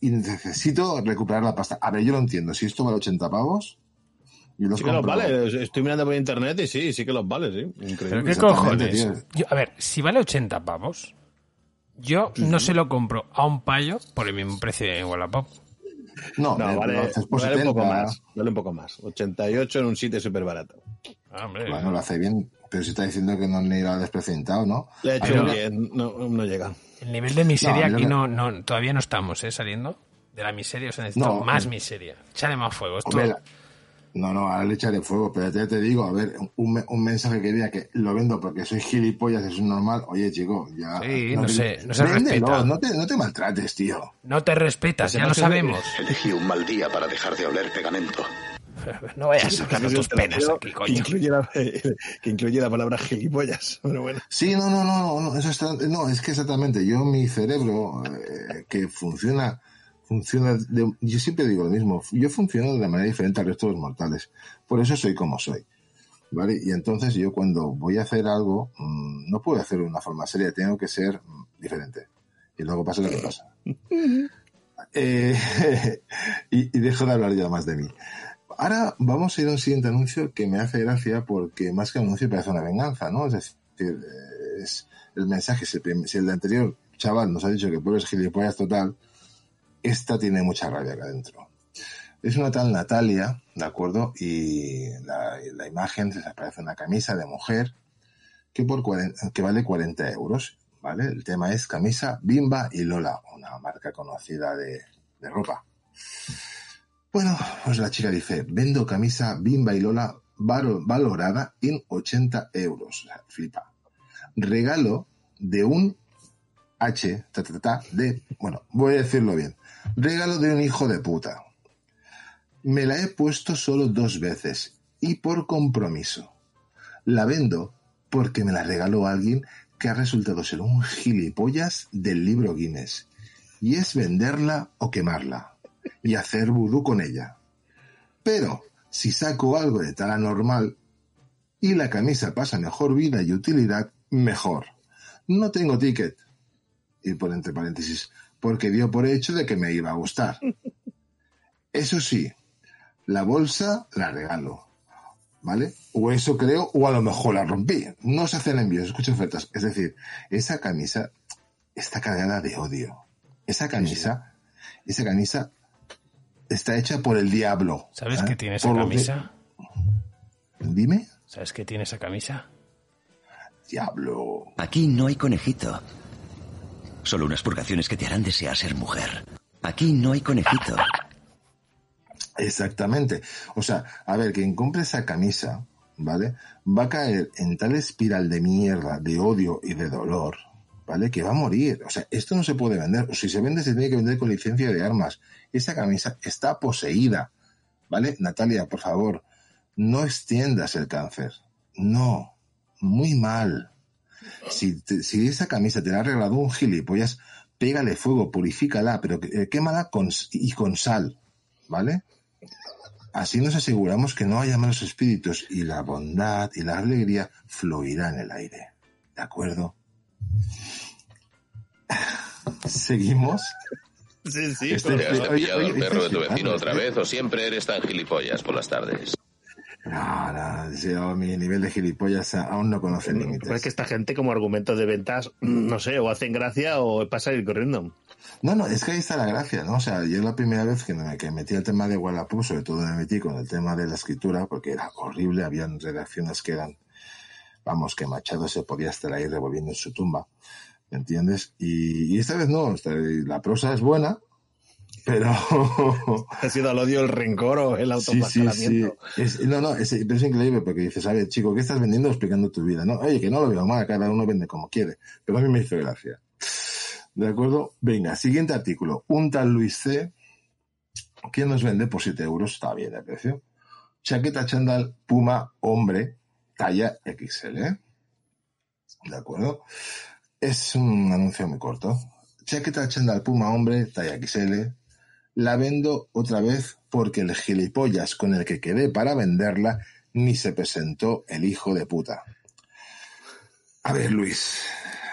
y necesito recuperar la pasta. A ver, yo lo entiendo. Si esto vale 80 pavos, yo los Sí que los vale. Estoy mirando por internet y sí, sí que los vale, sí. ¿Pero Increíble. qué Exactamente, cojones? tío. Yo- a ver, si vale 80 pavos, Yo no se lo compro a un payo por el mismo precio de Wallapop. No, No, vale, haces por vale un 70. poco más. Vale un poco más. 88 en un sitio súper barato. Ah, hombre. Bueno, lo hace bien, pero si está diciendo que no le irá desprecintado, ¿no? Le he hecho Pero- bien, no, no llega. El nivel de miseria No, aquí no, no, todavía no estamos, ¿eh? Saliendo de la miseria, o sea, necesito No, más eh, miseria. Échale más fuego. Esto... Hombre, la- no, no, ahora le echaré fuego, pero ya te digo, a ver, un, me- un mensaje que diga que lo vendo porque soy gilipollas, es un normal, oye, chico, ya... Sí, no te- sé, no se véndelo, respeta. No te, no te maltrates, tío. No te respetas, ya lo sabemos. Elegí un mal día para dejar de oler pegamento. No vayas sacando tus penas aquí, Que coño. incluye, la, que incluye la palabra gilipollas. Pero bueno. Sí, no, no, no, no, eso está, no, es que exactamente, yo mi cerebro, eh, que funciona, funciona, de- yo siempre digo lo mismo, yo funciono de una manera diferente al resto de los mortales, por eso soy como soy, ¿vale? Y entonces yo cuando voy a hacer algo, mm, no puedo hacerlo de una forma seria, tengo que ser mm, diferente. Y luego pasa lo que pasa. Eh, y, y dejo de hablar ya más de mí. Ahora vamos a ir a un siguiente anuncio que me hace gracia porque más que anuncio parece una venganza, ¿no? Es decir, eh, es el mensaje, si el, anterior chaval nos ha dicho que pueblo es gilipollas total, esta tiene mucha rabia acá adentro. Es una tal Natalia, ¿de acuerdo? Y la, imagen se aparece una camisa de mujer que, por 40 que vale 40 euros, ¿vale? El tema es camisa Bimba y Lola, una marca conocida de, de ropa. Bueno, pues la chica dice, vendo camisa Bimba y Lola valo- valorada en 80 euros. Flipa. Regalo de un H, ta, ta, ta, de, bueno, voy a decirlo bien. Regalo de un hijo de puta. Me la he puesto solo dos veces y por compromiso. La vendo porque me la regaló alguien que ha resultado ser un gilipollas del libro Guinness. Y es venderla o quemarla y hacer vudú con ella. Pero si saco algo de tala normal y la camisa pasa mejor vida y utilidad, mejor. No tengo ticket. Y por entre paréntesis, porque dio por hecho de que me iba a gustar. Eso sí, la bolsa la regalo. ¿Vale? O eso creo, o a lo mejor la rompí. No se hacen envíos, escucho ofertas. Es decir, esa camisa está cargada de odio. Esa camisa, esa camisa está hecha por el diablo. ¿Sabes ¿eh? qué tiene esa Por que- camisa? Dime. ¿Sabes qué tiene esa camisa? Diablo. Aquí no hay conejito. Solo unas purgaciones que te harán desear ser mujer. Aquí no hay conejito. Exactamente. O sea, a ver, quien compre esa camisa, ¿vale? Va a caer en tal espiral de mierda, de odio y de dolor, ¿vale? Que va a morir. O sea, esto no se puede vender. O si se vende, se tiene que vender con licencia de armas. Esa camisa está poseída, ¿vale? Natalia, por favor, no extiendas el cáncer. No. Muy mal. Si, te- si esa camisa te la ha regalado un gilipollas, pégale fuego, purifícala, pero eh, quémala con, s- y con sal, ¿vale? Así nos aseguramos que no haya malos espíritus y la bondad y la alegría fluirá en el aire. ¿De acuerdo? Seguimos. Sí, sí. Este- ¿Te has oye, cepillado oye, al perro de tu este- vecino otra vez o siempre eres tan gilipollas por las tardes? No, no, yo, mi nivel de gilipollas aún no conoce límites. Es que esta gente como argumento de ventas, no sé, o hacen gracia o pasa ir corriendo. No, no, es que ahí está la gracia, ¿no? O sea, yo la primera vez que me que metí el tema de Wallapop, sobre todo me metí con el tema de la escritura, porque era horrible, habían redacciones que eran, vamos, que Machado se podía estar ahí revolviendo en su tumba, ¿me entiendes? Y, y esta vez no, esta- la prosa es buena, pero... Ha sido el odio, el rencor o el Sí, sí, sí. autoflagelamiento. Es- no, no, es, es increíble porque dices, a ver, chico, ¿qué estás vendiendo explicando tu vida? No, oye, que no lo veo mal, cada uno vende como quiere. Pero a mí me hizo gracia. ¿De acuerdo? Venga, siguiente artículo. Un tal Luis C. que nos vende por 7 euros, está bien el precio. Chaqueta chandal Puma hombre, talla XL. ¿eh? ¿De acuerdo? Es un anuncio muy corto. Chaqueta chandal Puma hombre, talla XL. La vendo otra vez porque el gilipollas con el que quedé para venderla ni se presentó el hijo de puta. A ver, Luis.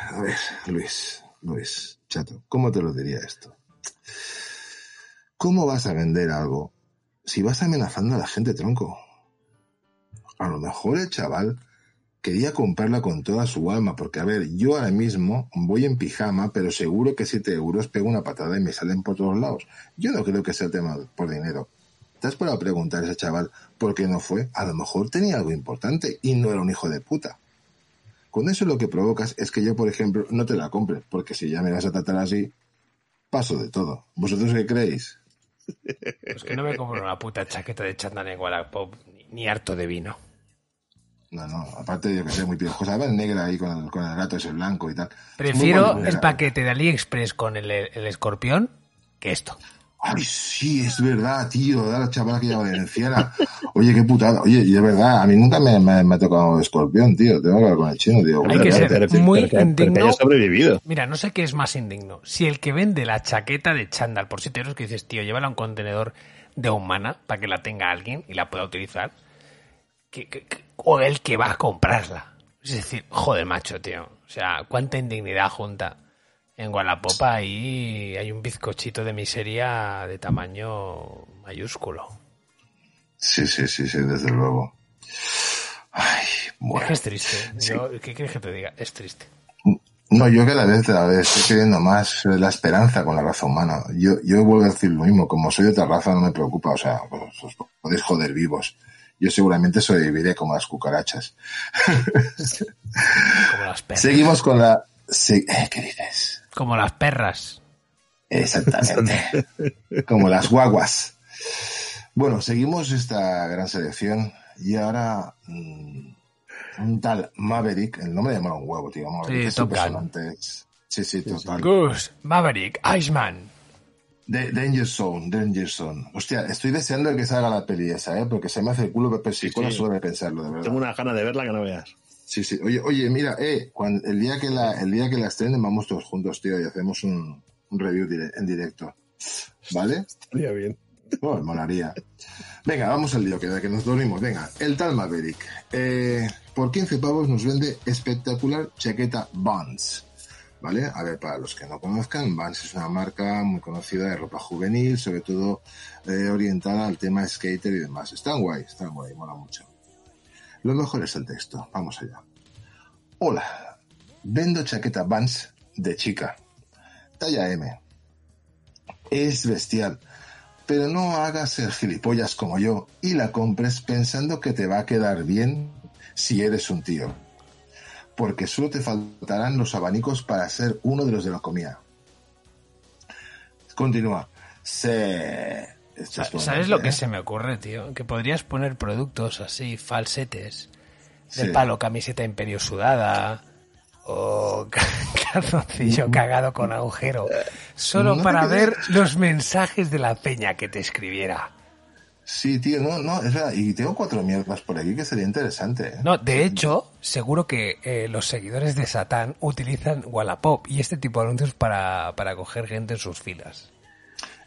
A ver, Luis. Luis, chato, ¿cómo te lo diría esto? ¿Cómo vas a vender algo si vas amenazando a la gente, tronco? A lo mejor el chaval quería comprarla con toda su alma, porque a ver, yo ahora mismo voy en pijama, pero seguro que 7 euros pego una patada y me salen por todos lados. Yo no creo que sea tema por dinero. ¿Te has parado a preguntar a ese chaval por qué no fue? A lo mejor tenía algo importante y no era un hijo de puta. Con eso lo que provocas es que yo, por ejemplo, no te la compre, porque si ya me vas a tratar así, paso de todo. ¿Vosotros qué creéis? Pues que no me compro una puta chaqueta de chándal ni, ni harto de vino. No, no, aparte yo que sé, muy piojosa. Además negra ahí con el, con el gato ese blanco y tal. Prefiero el paquete de AliExpress con el, el escorpión que esto. Ay, sí, es verdad, tío, da la chavala que lleva valenciana. Oye, qué putada. Oye, y es verdad, a mí nunca me, me, me ha tocado escorpión, tío. Tengo que hablar con el chino, tío. Hay que ser pero- muy pero pero indigno. haya sobrevivido. Mira, no sé qué es más indigno. Si el que vende la chaqueta de chándal por 7 euros que dices, tío, llévala a un contenedor de humana para que la tenga alguien y la pueda utilizar. que- que- que- o el que va a comprarla. Es decir, joder, macho, tío. O sea, cuánta indignidad junta. En Gualapopa ahí hay un bizcochito de miseria de tamaño mayúsculo. Sí, sí, sí, sí, desde luego. Ay, bueno. Es que es triste. Yo, ¿Qué quieres que te diga? Es triste. No, yo cada vez, cada vez estoy creyendo más la esperanza con la raza humana. Yo, yo vuelvo a decir lo mismo, como soy de otra raza no me preocupa, o sea, os podéis joder vivos. Yo seguramente sobreviviré como las cucarachas. Como las perras. Seguimos con la... eh, ¿Qué dices? Como las perras. Exactamente. Como las guaguas. Bueno, seguimos esta gran selección y ahora mm, un tal Maverick, el nombre de llamar un huevo, tío. Maverick, Sí, es Top Gun. impresionante. Sí, sí, total. Goose, Maverick, Iceman. De- Danger Zone, Danger Zone. Hostia, estoy deseando que salga la peli esa, ¿eh? Porque se me hace el culo Pepe Psicona sí. solo de pensarlo, de verdad. Tengo una gana de verla que no veas. Sí, sí. Oye, oye, mira, eh, cuando, el día que la, el día que la estrenen vamos todos juntos, tío, y hacemos un, un review dire- en directo. ¿Vale? Estaría bien. Oh, molaría. Venga, vamos al lío, que, que nos dormimos. Venga, el tal Maverick. Eh, por 15 pavos nos vende espectacular chaqueta Vans. ¿Vale? A ver, para los que no conozcan, Vans es una marca muy conocida de ropa juvenil, sobre todo eh, orientada al tema skater y demás. Están guay, están guay, mola mucho. Lo mejor es el texto. Vamos allá. Hola, vendo chaqueta Vans de chica. Talla M. Es bestial. Pero no hagas ser gilipollas como yo y la compres pensando que te va a quedar bien si eres un tío. Porque solo te faltarán los abanicos para ser uno de los de la comida. Continúa. Se... ¿Sabes lo que ¿eh? se me ocurre, tío? Que podrías poner productos así, falsetes, de Sí. palo, camiseta imperio sudada, o ca- calzoncillo cagado con agujero, solo No para ver los mensajes de la peña que te escribiera. Sí, tío, no, no, es verdad. Y tengo cuatro mierdas por aquí que sería interesante. ¿eh? No, de hecho, seguro que eh, los seguidores de Satán utilizan Wallapop y este tipo de anuncios para, para coger gente en sus filas.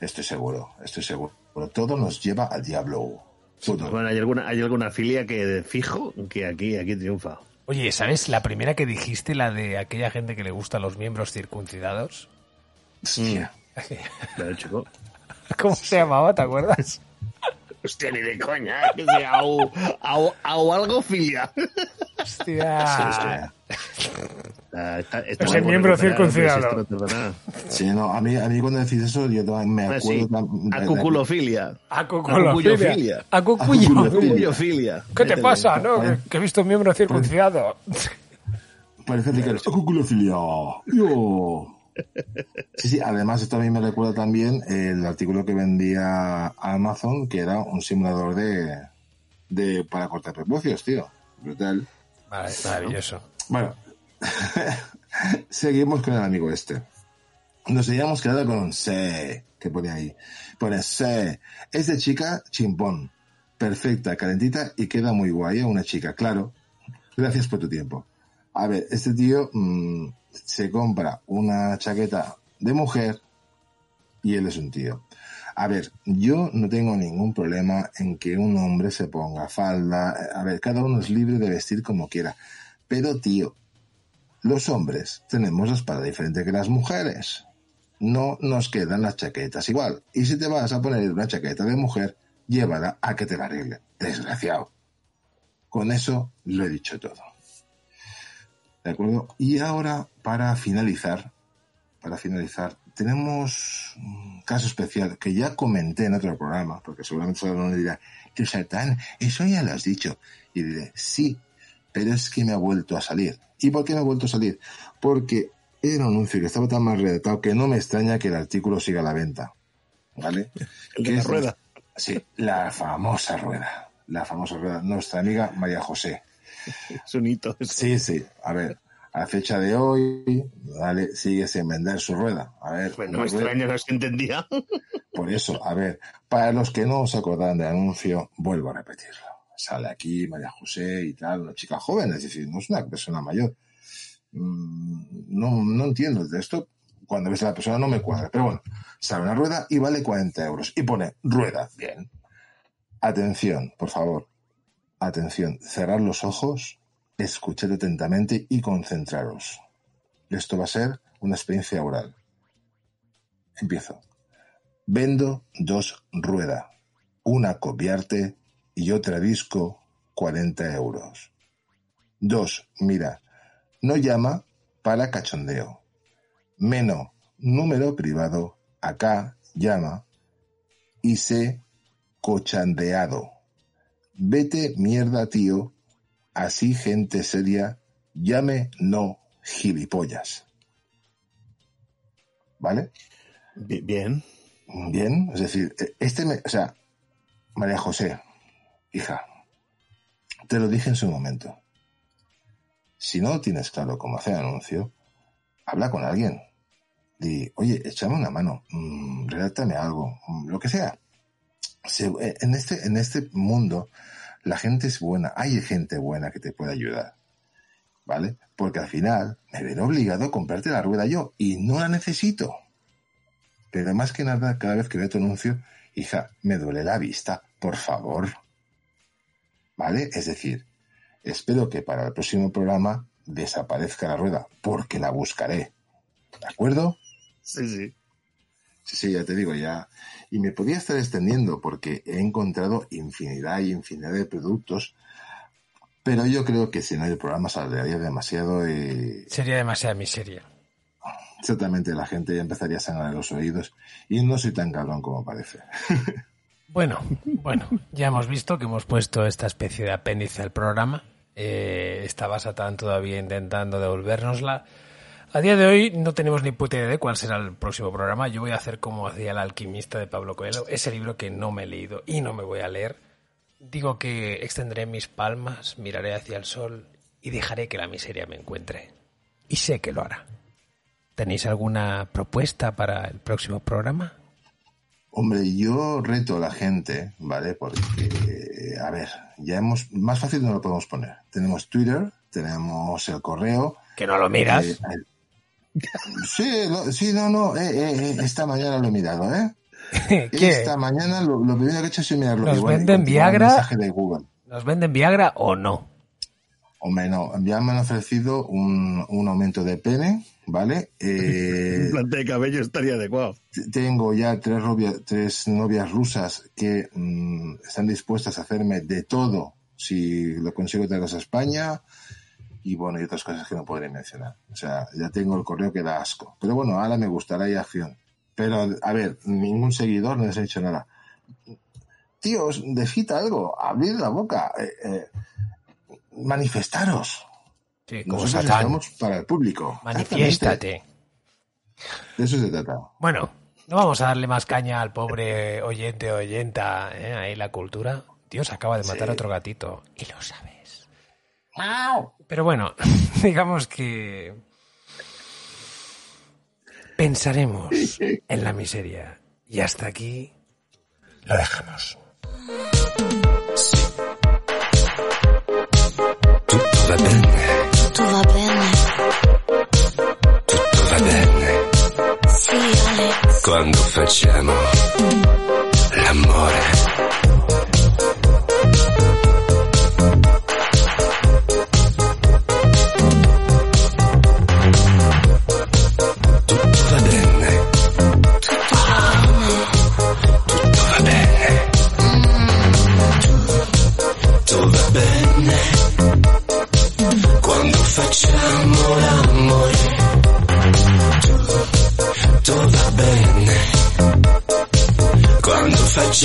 Estoy seguro, estoy seguro. Todo nos lleva al diablo. Todo. Bueno, hay alguna, hay alguna filia que fijo que aquí, aquí triunfa. Oye, ¿sabes la primera que dijiste, la de aquella gente que le gusta los miembros circuncidados? Chico. ¿Cómo se llamaba? ¿Te acuerdas? Hostia, ni de coña, ¿eh? que sea au, au, au algo filia. Hostia. Ah, está- está Es el miembro circuncidado. Sí, no, a mí, a mí cuando decís eso, yo también me Ah, acuerdo. sí, Acuculofilia. Acuculofilia. Acuculofilia. ¿Qué te pasa, no? Que, que he visto un miembro circuncidado. Parece que eres acuculofilia. Yo. Sí, sí, además esto a mí me recuerda también el artículo que vendía Amazon, que era un simulador de, de para cortar prepucios, tío. Brutal. Vale, maravilloso. Bueno, seguimos con el amigo este. Nos habíamos quedado con un C, que pone ahí. Pone C. Es de chica chimpón. Perfecta, calentita y queda muy guay. ¿eh? Una chica, claro. Gracias por tu tiempo. A ver, este tío mm, se compra una chaqueta de mujer y él es un tío. A ver, yo no tengo ningún problema en que un hombre se ponga falda. A ver, cada uno es libre de vestir como quiera. Pero, tío, los hombres tenemos la espalda diferente que las mujeres. No nos quedan las chaquetas igual. Y si te vas a poner una chaqueta de mujer, llévala a que te la arregle. Desgraciado. Con eso lo he dicho todo. ¿De acuerdo? Y ahora, para finalizar, para finalizar, tenemos un caso especial que ya comenté en otro programa, porque seguramente uno dirá, que Satán, eso ya lo has dicho. Y diré, sí, pero es que me ha vuelto a salir. ¿Y por qué me ha vuelto a salir? Porque era un anuncio que estaba tan mal redactado que no me extraña que el artículo siga a la venta. ¿Vale? El de Que la es- rueda. Sí, la famosa rueda. La famosa rueda. Nuestra amiga María José. Es un hito. eso. Sí, sí. A ver, a fecha de hoy, ¿vale? Sigue sin vender su rueda. A ver. No una me rueda- extraña, no se entendía. Por eso, a ver, para los que no se acordan del anuncio, vuelvo a repetirlo. Sale aquí María José y tal, una chica joven, es decir, no es una persona mayor. Mm, No, no entiendo de esto. Cuando ves a la persona no me cuadra. Pero bueno, sale una rueda y vale 40 euros. Y pone rueda. Bien. Atención, por favor. Atención. Cerrar los ojos, escuchad atentamente y concentraros. Esto va a ser una experiencia oral. Empiezo. Vendo dos ruedas, una copiarte y otra disco, 40 euros. Dos, mira, no llama para cachondeo. Menos, número privado, acá llama y se cochandeado. Vete mierda, tío, así gente seria, llame no gilipollas. ¿Vale? Bien. Bien, es decir, eh, este, me- o sea, María José, hija, te lo dije en su momento. Si no tienes claro cómo hacer anuncio, habla con alguien. Di, oye, échame una mano, mm, redáctame algo, mm, lo que sea. Eh, en, este, en este mundo, la gente es buena, hay gente buena que te puede ayudar. ¿Vale? Porque al final me veré obligado a comprarte la rueda yo y no la necesito. Pero más que nada, cada vez que veo tu anuncio, hija, me duele la vista, por favor. ¿Vale? Es decir, espero que para el próximo programa desaparezca la rueda, porque la buscaré. ¿De acuerdo? Sí, sí. Sí, sí, ya te digo, ya. Y me podía estar extendiendo porque he encontrado infinidad y infinidad de productos, pero yo creo que si no el programa saldría demasiado y Sería demasiada miseria. exactamente la gente ya empezaría a sangrar los oídos y no soy tan cabrón como parece. Bueno, bueno, ya hemos visto que hemos puesto esta especie de apéndice al programa. Eh, estaba Satán todavía intentando devolvérnosla. A día de hoy no tenemos ni puta idea de cuál será el próximo programa. Yo voy a hacer como hacía el alquimista de Pablo Coelho, ese libro que no me he leído y no me voy a leer. Digo que extenderé mis palmas, miraré hacia el sol y dejaré que la miseria me encuentre. Y sé que lo hará. ¿Tenéis alguna propuesta para el próximo programa? Hombre, yo reto a la gente, ¿vale? Porque, a ver, ya hemos, más fácil no lo podemos poner. Tenemos Twitter, tenemos el correo. Que no lo miras. Eh, sí, no, sí, no, no, eh, eh, eh, esta mañana lo he mirado, ¿eh? ¿Qué? Esta mañana lo, lo primero que he hecho es mirarlo. ¿Nos y venden Viagra? de Google. ¿Nos venden Viagra o no? Hombre, no, ya me han ofrecido un, un aumento de pene, ¿vale? Eh, Un plante de cabello estaría adecuado. Tengo ya tres, novia- tres novias rusas que mm, están dispuestas a hacerme de todo si lo consigo traer a España y bueno, y otras cosas que no podré mencionar. O sea, ya tengo el correo que da asco. Pero bueno, ahora me gustará y acción. Pero, a ver, ningún seguidor no les ha dicho nada. Tíos, decid algo, abrid la boca, eh, eh, manifestaros. Sí, como Nosotros estamos para el público. Manifiéstate. De eso se trata. Bueno, no vamos a darle más caña al pobre oyente o oyenta, ¿eh? Ahí la cultura. Dios acaba de matar a otro gatito. Y lo sabes. Pero bueno, digamos que pensaremos en la miseria. Y hasta aquí lo dejamos. Tutto va bene, Tutto va bene. tutto va bene. Sì, Alex. Quando facciamo l'amore.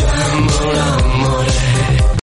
Russian